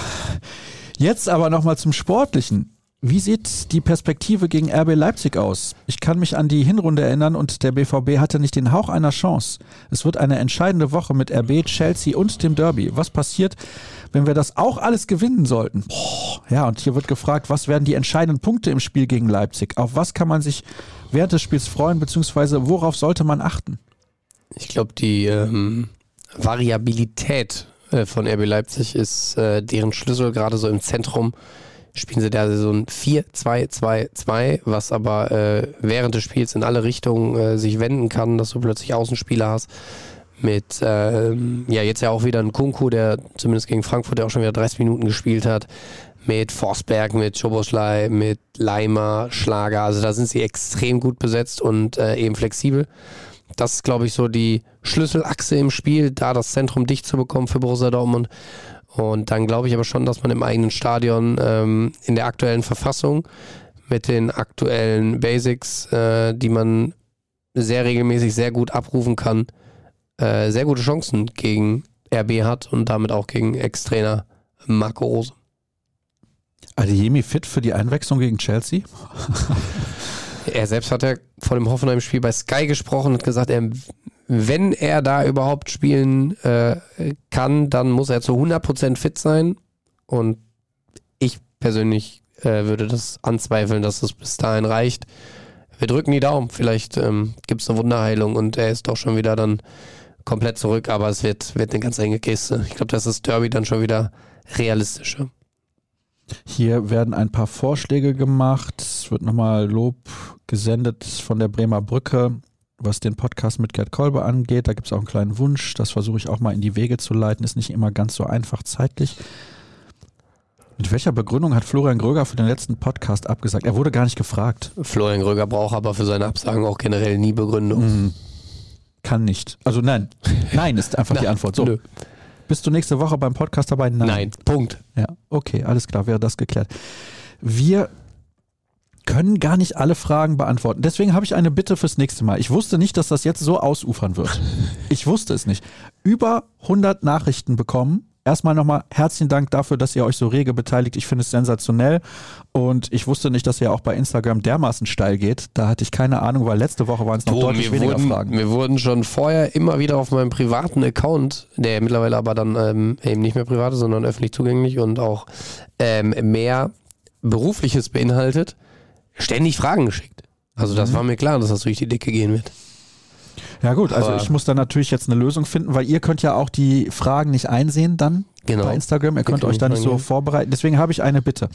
Jetzt aber nochmal zum Sportlichen. Wie sieht die Perspektive gegen RB Leipzig aus? Ich kann mich an die Hinrunde erinnern und der BVB hatte nicht den Hauch einer Chance. Es wird eine entscheidende Woche mit RB, Chelsea und dem Derby. Was passiert, wenn wir das auch alles gewinnen sollten? Boah, ja, und hier wird gefragt, was werden die entscheidenden Punkte im Spiel gegen Leipzig? Auf was kann man sich während des Spiels freuen, beziehungsweise worauf sollte man achten? Ich glaube, die ähm, Variabilität äh, von RB Leipzig ist äh, deren Schlüssel, gerade so im Zentrum. Spielen sie da so ein 4-2-2-2, was aber äh, während des Spiels in alle Richtungen äh, sich wenden kann, dass du plötzlich Außenspieler hast. Mit, ähm, ja, jetzt ja auch wieder ein Kunku, der zumindest gegen Frankfurt ja auch schon wieder 30 Minuten gespielt hat. Mit Forsberg, mit Schoboslai, mit Leimer, Schlager. Also da sind sie extrem gut besetzt und äh, eben flexibel. Das ist, glaube ich, so die Schlüsselachse im Spiel, da das Zentrum dicht zu bekommen für Borussia Dortmund. Und dann glaube ich aber schon, dass man im eigenen Stadion ähm, in der aktuellen Verfassung mit den aktuellen Basics, äh, die man sehr regelmäßig sehr gut abrufen kann, äh, sehr gute Chancen gegen RB hat und damit auch gegen Ex-Trainer Marco Rose. Adeyemi fit für die Einwechslung gegen Chelsea? Er selbst hat ja vor dem Hoffenheim-Spiel bei Sky gesprochen und gesagt, er, wenn er da überhaupt spielen äh, kann, dann muss er zu 100% fit sein. Und ich persönlich äh, würde das anzweifeln, dass es bis dahin reicht. Wir drücken die Daumen. Vielleicht ähm, gibt es eine Wunderheilung und er ist doch schon wieder dann komplett zurück. Aber es wird, wird eine ganz enge Kiste. Ich glaube, das ist Derby dann schon wieder realistischer. Hier werden ein paar Vorschläge gemacht. Es wird nochmal Lob gesendet von der Bremer Brücke, was den Podcast mit Gerd Kolbe angeht. Da gibt es auch einen kleinen Wunsch. Das versuche ich auch mal in die Wege zu leiten. Ist nicht immer ganz so einfach zeitlich. Mit welcher Begründung hat Florian Gröger für den letzten Podcast abgesagt? Er wurde gar nicht gefragt. Florian Gröger braucht aber für seine Absagen auch generell nie Begründung. Hm, kann nicht. Also nein. Nein ist einfach die Nein, Antwort. So. nö. Bist du nächste Woche beim Podcast dabei? Nein, Punkt. Ja, okay, alles klar, wäre das geklärt. Wir können gar nicht alle Fragen beantworten. Deswegen habe ich eine Bitte fürs nächste Mal. Ich wusste nicht, dass das jetzt so ausufern wird. Ich wusste es nicht. Über 100 Nachrichten bekommen. Erstmal nochmal herzlichen Dank dafür, dass ihr euch so rege beteiligt. Ich finde es sensationell. Und ich wusste nicht, dass ihr auch bei Instagram dermaßen steil geht. Da hatte ich keine Ahnung, weil letzte Woche waren es noch Du, deutlich weniger wurden, Fragen. Mir wurden schon vorher immer wieder auf meinem privaten Account, der mittlerweile aber dann ähm, eben nicht mehr privat ist, sondern öffentlich zugänglich und auch ähm, mehr Berufliches beinhaltet, ständig Fragen geschickt. Also Mhm. das war mir klar, dass das durch die Decke gehen wird. Ja gut, also Aber- ich muss da natürlich jetzt eine Lösung finden, weil ihr könnt ja auch die Fragen nicht einsehen dann Genau. bei Instagram. Ihr könnt euch da nicht so vorbereiten. Deswegen habe ich eine Bitte.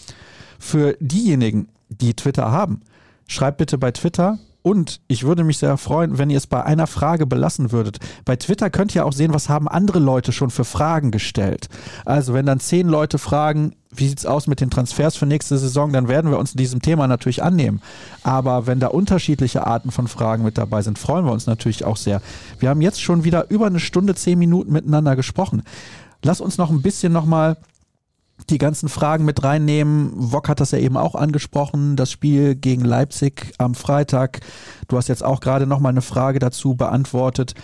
Für diejenigen, die Twitter haben, schreibt bitte bei Twitter und ich würde mich sehr freuen, wenn ihr es bei einer Frage belassen würdet. Bei Twitter könnt ihr auch sehen, was haben andere Leute schon für Fragen gestellt. Also wenn dann zehn Leute fragen, wie sieht's aus mit den Transfers für nächste Saison, dann werden wir uns diesem Thema natürlich annehmen. Aber wenn da unterschiedliche Arten von Fragen mit dabei sind, freuen wir uns natürlich auch sehr. Wir haben jetzt schon wieder über eine Stunde, zehn Minuten miteinander gesprochen. Lass uns noch ein bisschen nochmal die ganzen Fragen mit reinnehmen. Wok hat das ja eben auch angesprochen, das Spiel gegen Leipzig am Freitag. Du hast jetzt auch gerade nochmal eine Frage dazu beantwortet.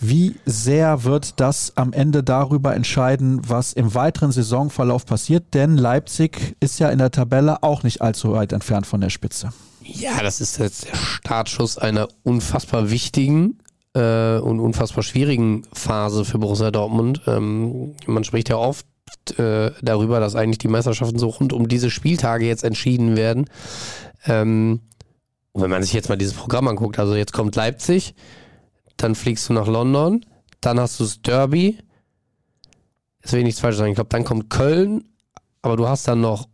Wie sehr wird das am Ende darüber entscheiden, was im weiteren Saisonverlauf passiert? Denn Leipzig ist ja in der Tabelle auch nicht allzu weit entfernt von der Spitze. Ja, das ist jetzt der Startschuss einer unfassbar wichtigen äh, und unfassbar schwierigen Phase für Borussia Dortmund. Ähm, man spricht ja oft äh, darüber, dass eigentlich die Meisterschaften so rund um diese Spieltage jetzt entschieden werden. Ähm, und wenn man sich jetzt mal dieses Programm anguckt, also jetzt kommt Leipzig, dann fliegst du nach London, dann hast du das Derby. Jetzt will ich nichts falsch sagen. Ich glaube, dann kommt Köln, aber du hast dann noch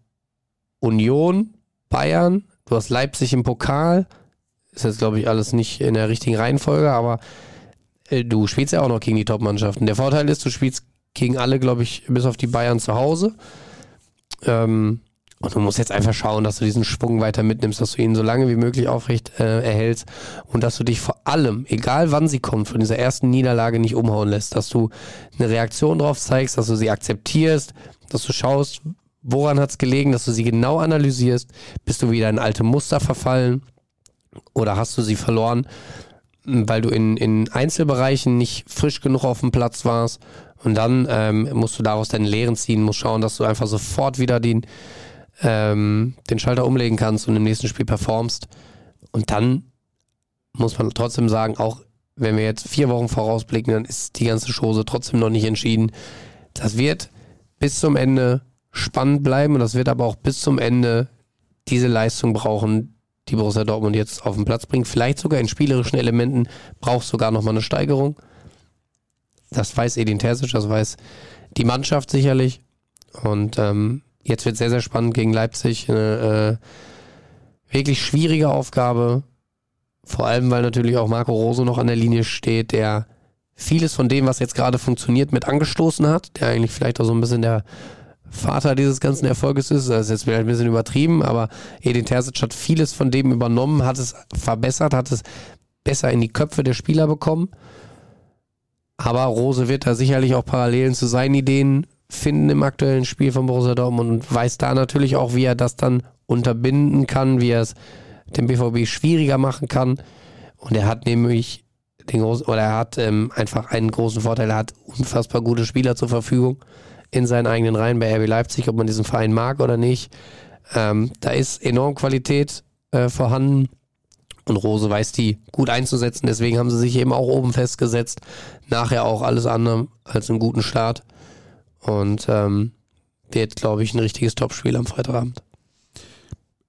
Union, Bayern, du hast Leipzig im Pokal. Ist jetzt, glaube ich, alles nicht in der richtigen Reihenfolge, aber äh, du spielst ja auch noch gegen die Top-Mannschaften. Der Vorteil ist, du spielst gegen alle, glaube ich, bis auf die Bayern zu Hause. Ähm, und du musst jetzt einfach schauen, dass du diesen Schwung weiter mitnimmst, dass du ihn so lange wie möglich aufrecht äh, erhältst und dass du dich vor allem, egal wann sie kommt, von dieser ersten Niederlage nicht umhauen lässt, dass du eine Reaktion drauf zeigst, dass du sie akzeptierst, dass du schaust, woran hat es gelegen, dass du sie genau analysierst, bist du wieder in alte Muster verfallen oder hast du sie verloren, weil du in, in Einzelbereichen nicht frisch genug auf dem Platz warst und dann ähm, musst du daraus deine Lehren ziehen, musst schauen, dass du einfach sofort wieder den, ähm, den Schalter umlegen kannst und im nächsten Spiel performst. Und dann muss man trotzdem sagen, auch wenn wir jetzt vier Wochen vorausblicken, dann ist die ganze Chose trotzdem noch nicht entschieden. Das wird bis zum Ende spannend bleiben und das wird aber auch bis zum Ende diese Leistung brauchen, die Borussia Dortmund jetzt auf den Platz bringt. Vielleicht sogar in spielerischen Elementen braucht sogar nochmal eine Steigerung. Das weiß Edin Terzic, das weiß die Mannschaft sicherlich. Und ähm, jetzt wird sehr, sehr spannend gegen Leipzig. Eine äh, wirklich schwierige Aufgabe. Vor allem, weil natürlich auch Marco Rose noch an der Linie steht, der vieles von dem, was jetzt gerade funktioniert, mit angestoßen hat, der eigentlich vielleicht auch so ein bisschen der Vater dieses ganzen Erfolges ist. Das ist jetzt vielleicht ein bisschen übertrieben, aber Edin Terzic hat vieles von dem übernommen, hat es verbessert, hat es besser in die Köpfe der Spieler bekommen. Aber Rose wird da sicherlich auch Parallelen zu seinen Ideen finden im aktuellen Spiel von Borussia Dortmund und weiß da natürlich auch, wie er das dann unterbinden kann, wie er es dem BVB schwieriger machen kann. Und er hat nämlich den großen, oder er hat ähm, einfach einen großen Vorteil, er hat unfassbar gute Spieler zur Verfügung in seinen eigenen Reihen bei RB Leipzig, ob man diesen Verein mag oder nicht. Ähm, da ist enorm Qualität äh, vorhanden und Rose weiß die gut einzusetzen. Deswegen haben sie sich eben auch oben festgesetzt. Nachher auch alles andere als einen guten Start. Und ähm, wird, glaube ich, ein richtiges Topspiel am Freitagabend.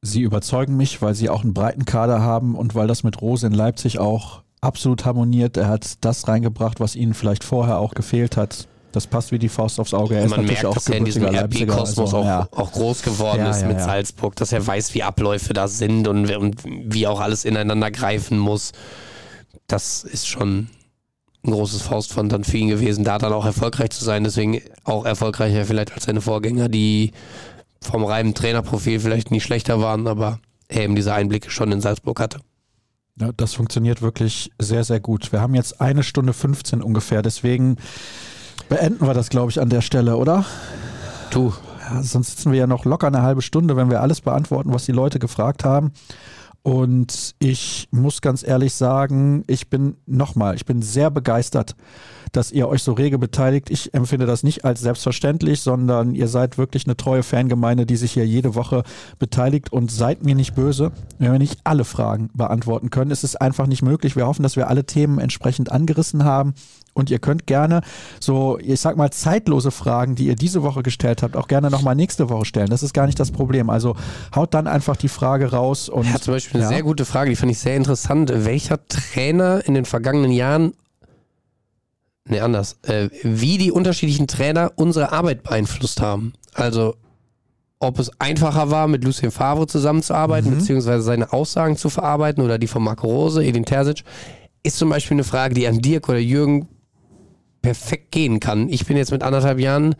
Sie überzeugen mich, weil sie auch einen breiten Kader haben und weil das mit Rose in Leipzig auch absolut harmoniert. Er hat das reingebracht, was ihnen vielleicht vorher auch gefehlt hat. Das passt wie die Faust aufs Auge. Er ist Man merkt, auch dass er in diesem RB-Kosmos also, auch, ja. auch groß geworden Ja, ist ja, mit. Salzburg, dass er weiß, wie Abläufe da sind und, und wie auch alles ineinander greifen muss. Das ist schon ein großes Faustpfand dann für ihn gewesen, da dann auch erfolgreich zu sein. Deswegen auch erfolgreicher vielleicht als seine Vorgänger, die vom reinen Trainerprofil vielleicht nicht schlechter waren, aber er eben diese Einblicke schon in Salzburg hatte. Ja, das funktioniert wirklich sehr, sehr gut. Wir haben jetzt eine Stunde 15 ungefähr, deswegen beenden wir das, glaube ich, an der Stelle, oder? Du, Ja, sonst sitzen wir ja noch locker eine halbe Stunde, wenn wir alles beantworten, was die Leute gefragt haben. Und ich muss ganz ehrlich sagen, ich bin nochmal, ich bin sehr begeistert, dass ihr euch so rege beteiligt. Ich empfinde das nicht als selbstverständlich, sondern ihr seid wirklich eine treue Fangemeinde, die sich hier jede Woche beteiligt und seid mir nicht böse, wenn wir nicht alle Fragen beantworten können. Es ist einfach nicht möglich. Wir hoffen, dass wir alle Themen entsprechend angerissen haben. Und ihr könnt gerne so, ich sag mal, zeitlose Fragen, die ihr diese Woche gestellt habt, auch gerne nochmal nächste Woche stellen. Das ist gar nicht das Problem. Also haut dann einfach die Frage raus. Und, ja, zum Beispiel eine ja. sehr gute Frage, die fand ich sehr interessant. Welcher Trainer in den vergangenen Jahren, ne anders, äh, wie die unterschiedlichen Trainer unsere Arbeit beeinflusst haben? Also ob es einfacher war, mit Lucien Favre zusammenzuarbeiten, mhm. beziehungsweise seine Aussagen zu verarbeiten oder die von Marco Rose, Edin Terzic, ist zum Beispiel eine Frage, die an Dirk oder Jürgen perfekt gehen kann. Ich bin jetzt mit anderthalb Jahren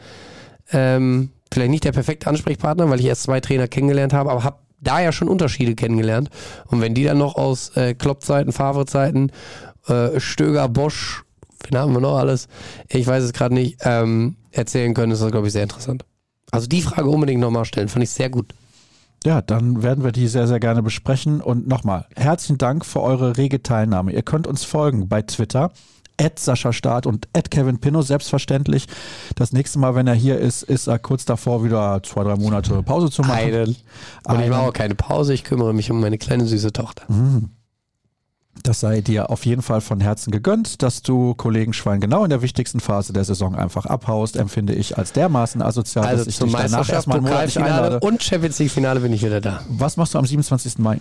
ähm, vielleicht nicht der perfekte Ansprechpartner, weil ich erst zwei Trainer kennengelernt habe, aber habe da ja schon Unterschiede kennengelernt. Und wenn die dann noch aus äh, Klopp-Zeiten, Favre-Zeiten, äh, Stöger, Bosch, wen haben wir noch alles? Ich weiß es gerade nicht, ähm, erzählen können, ist das, glaube ich, sehr interessant. Also die Frage unbedingt nochmal stellen, fand ich sehr gut. Ja, dann werden wir die sehr, sehr gerne besprechen. Und nochmal, herzlichen Dank für eure rege Teilnahme. Ihr könnt uns folgen bei Twitter at Sascha Staat und at Kevin Pinno, selbstverständlich. Das nächste Mal, wenn er hier ist, ist er kurz davor, wieder zwei, drei Monate Pause zu machen. Einen. Und ich mache auch keine Pause, ich kümmere mich um meine kleine süße Tochter. Mhm. Das sei dir auf jeden Fall von Herzen gegönnt, dass du Kollegen Schwein genau in der wichtigsten Phase der Saison einfach abhaust, empfinde ich als dermaßen asozial, also dass ich dich danach erstmal monatlich einlade. Und Champions League Finale bin ich wieder da. Was machst du am 27. Mai?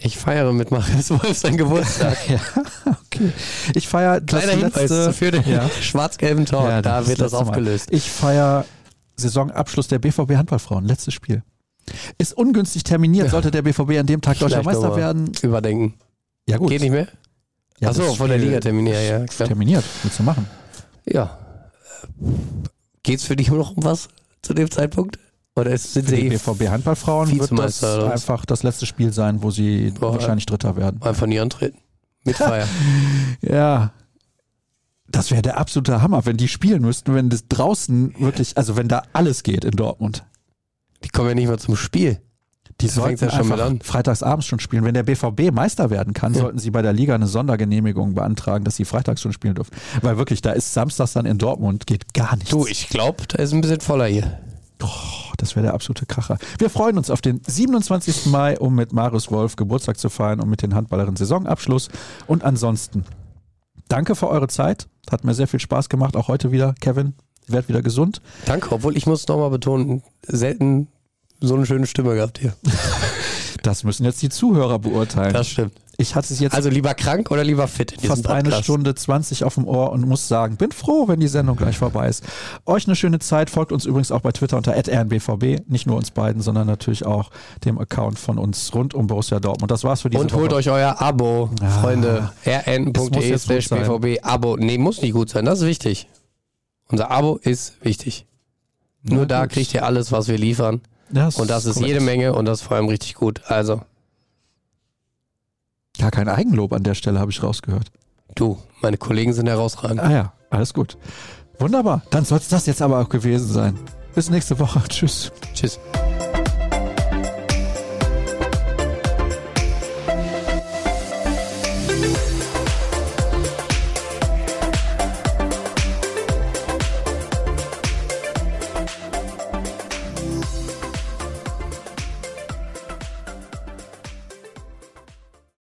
Ich feiere mit Marius Wolf seinen Geburtstag. ja, okay. Ich feiere das Kleiner letzte, für den ja. schwarz-gelben Tor. Ja, da wird das aufgelöst. Mal. Ich feiere Saisonabschluss der BVB Handballfrauen. Letztes Spiel. Ist ungünstig terminiert, sollte der BVB an dem Tag deutscher Meister werden. Überdenken. Ja, gut. Geht nicht mehr? Ja, Achso, von der Liga terminiert, ja. Klar. Terminiert, willst du machen? Ja. Geht's für dich noch um was zu dem Zeitpunkt? Oder ist, sind Für die BVB Handballfrauen wird das einfach das letzte Spiel sein, wo sie Boah, wahrscheinlich Dritter werden. Einfach nie antreten. Mit Feier. ja. Das wäre der absolute Hammer, wenn die spielen müssten, wenn das draußen wirklich, also wenn da alles geht in Dortmund. Die kommen ja nicht mal zum Spiel. Die das sollten ja schon mal an. freitagsabends schon spielen. Wenn der BVB Meister werden kann, ja. sollten sie bei der Liga eine Sondergenehmigung beantragen, dass sie freitags schon spielen dürfen. Weil wirklich, da ist samstags dann in Dortmund, geht gar nichts. Du, ich glaube, da ist ein bisschen voller hier. Oh, das wäre der absolute Kracher. Wir freuen uns auf den 27. Mai, um mit Marius Wolf Geburtstag zu feiern und mit den Handballerinnen Saisonabschluss. Und ansonsten, danke für eure Zeit. Hat mir sehr viel Spaß gemacht, auch heute wieder. Kevin, werd wieder gesund. Danke, obwohl ich muss nochmal betonen, selten so eine schöne Stimme gehabt hier. Das müssen jetzt die Zuhörer beurteilen. Das stimmt. Ich hatte es jetzt. Also lieber krank oder lieber fit? In fast eine Stunde 20 auf dem Ohr und muss sagen, bin froh, wenn die Sendung gleich vorbei ist. Euch eine schöne Zeit. Folgt uns übrigens auch bei Twitter unter rnbvb. Nicht nur uns beiden, sondern natürlich auch dem Account von uns rund um Borussia Dortmund. Das war's für diese Und holt Woche. euch euer Abo, ja, Freunde. rn.de slash bvb. Abo. Nee, muss nicht gut sein. Das ist wichtig. Unser Abo ist wichtig. Nur da kriegt ihr alles, was wir liefern. Das und das ist korrekt. jede Menge und das ist vor allem richtig gut. Also. Gar kein Eigenlob an der Stelle, habe ich rausgehört. Du, meine Kollegen sind herausragend. Ah ja, alles gut. Wunderbar. Dann soll es das jetzt aber auch gewesen sein. Bis nächste Woche. Tschüss. Tschüss.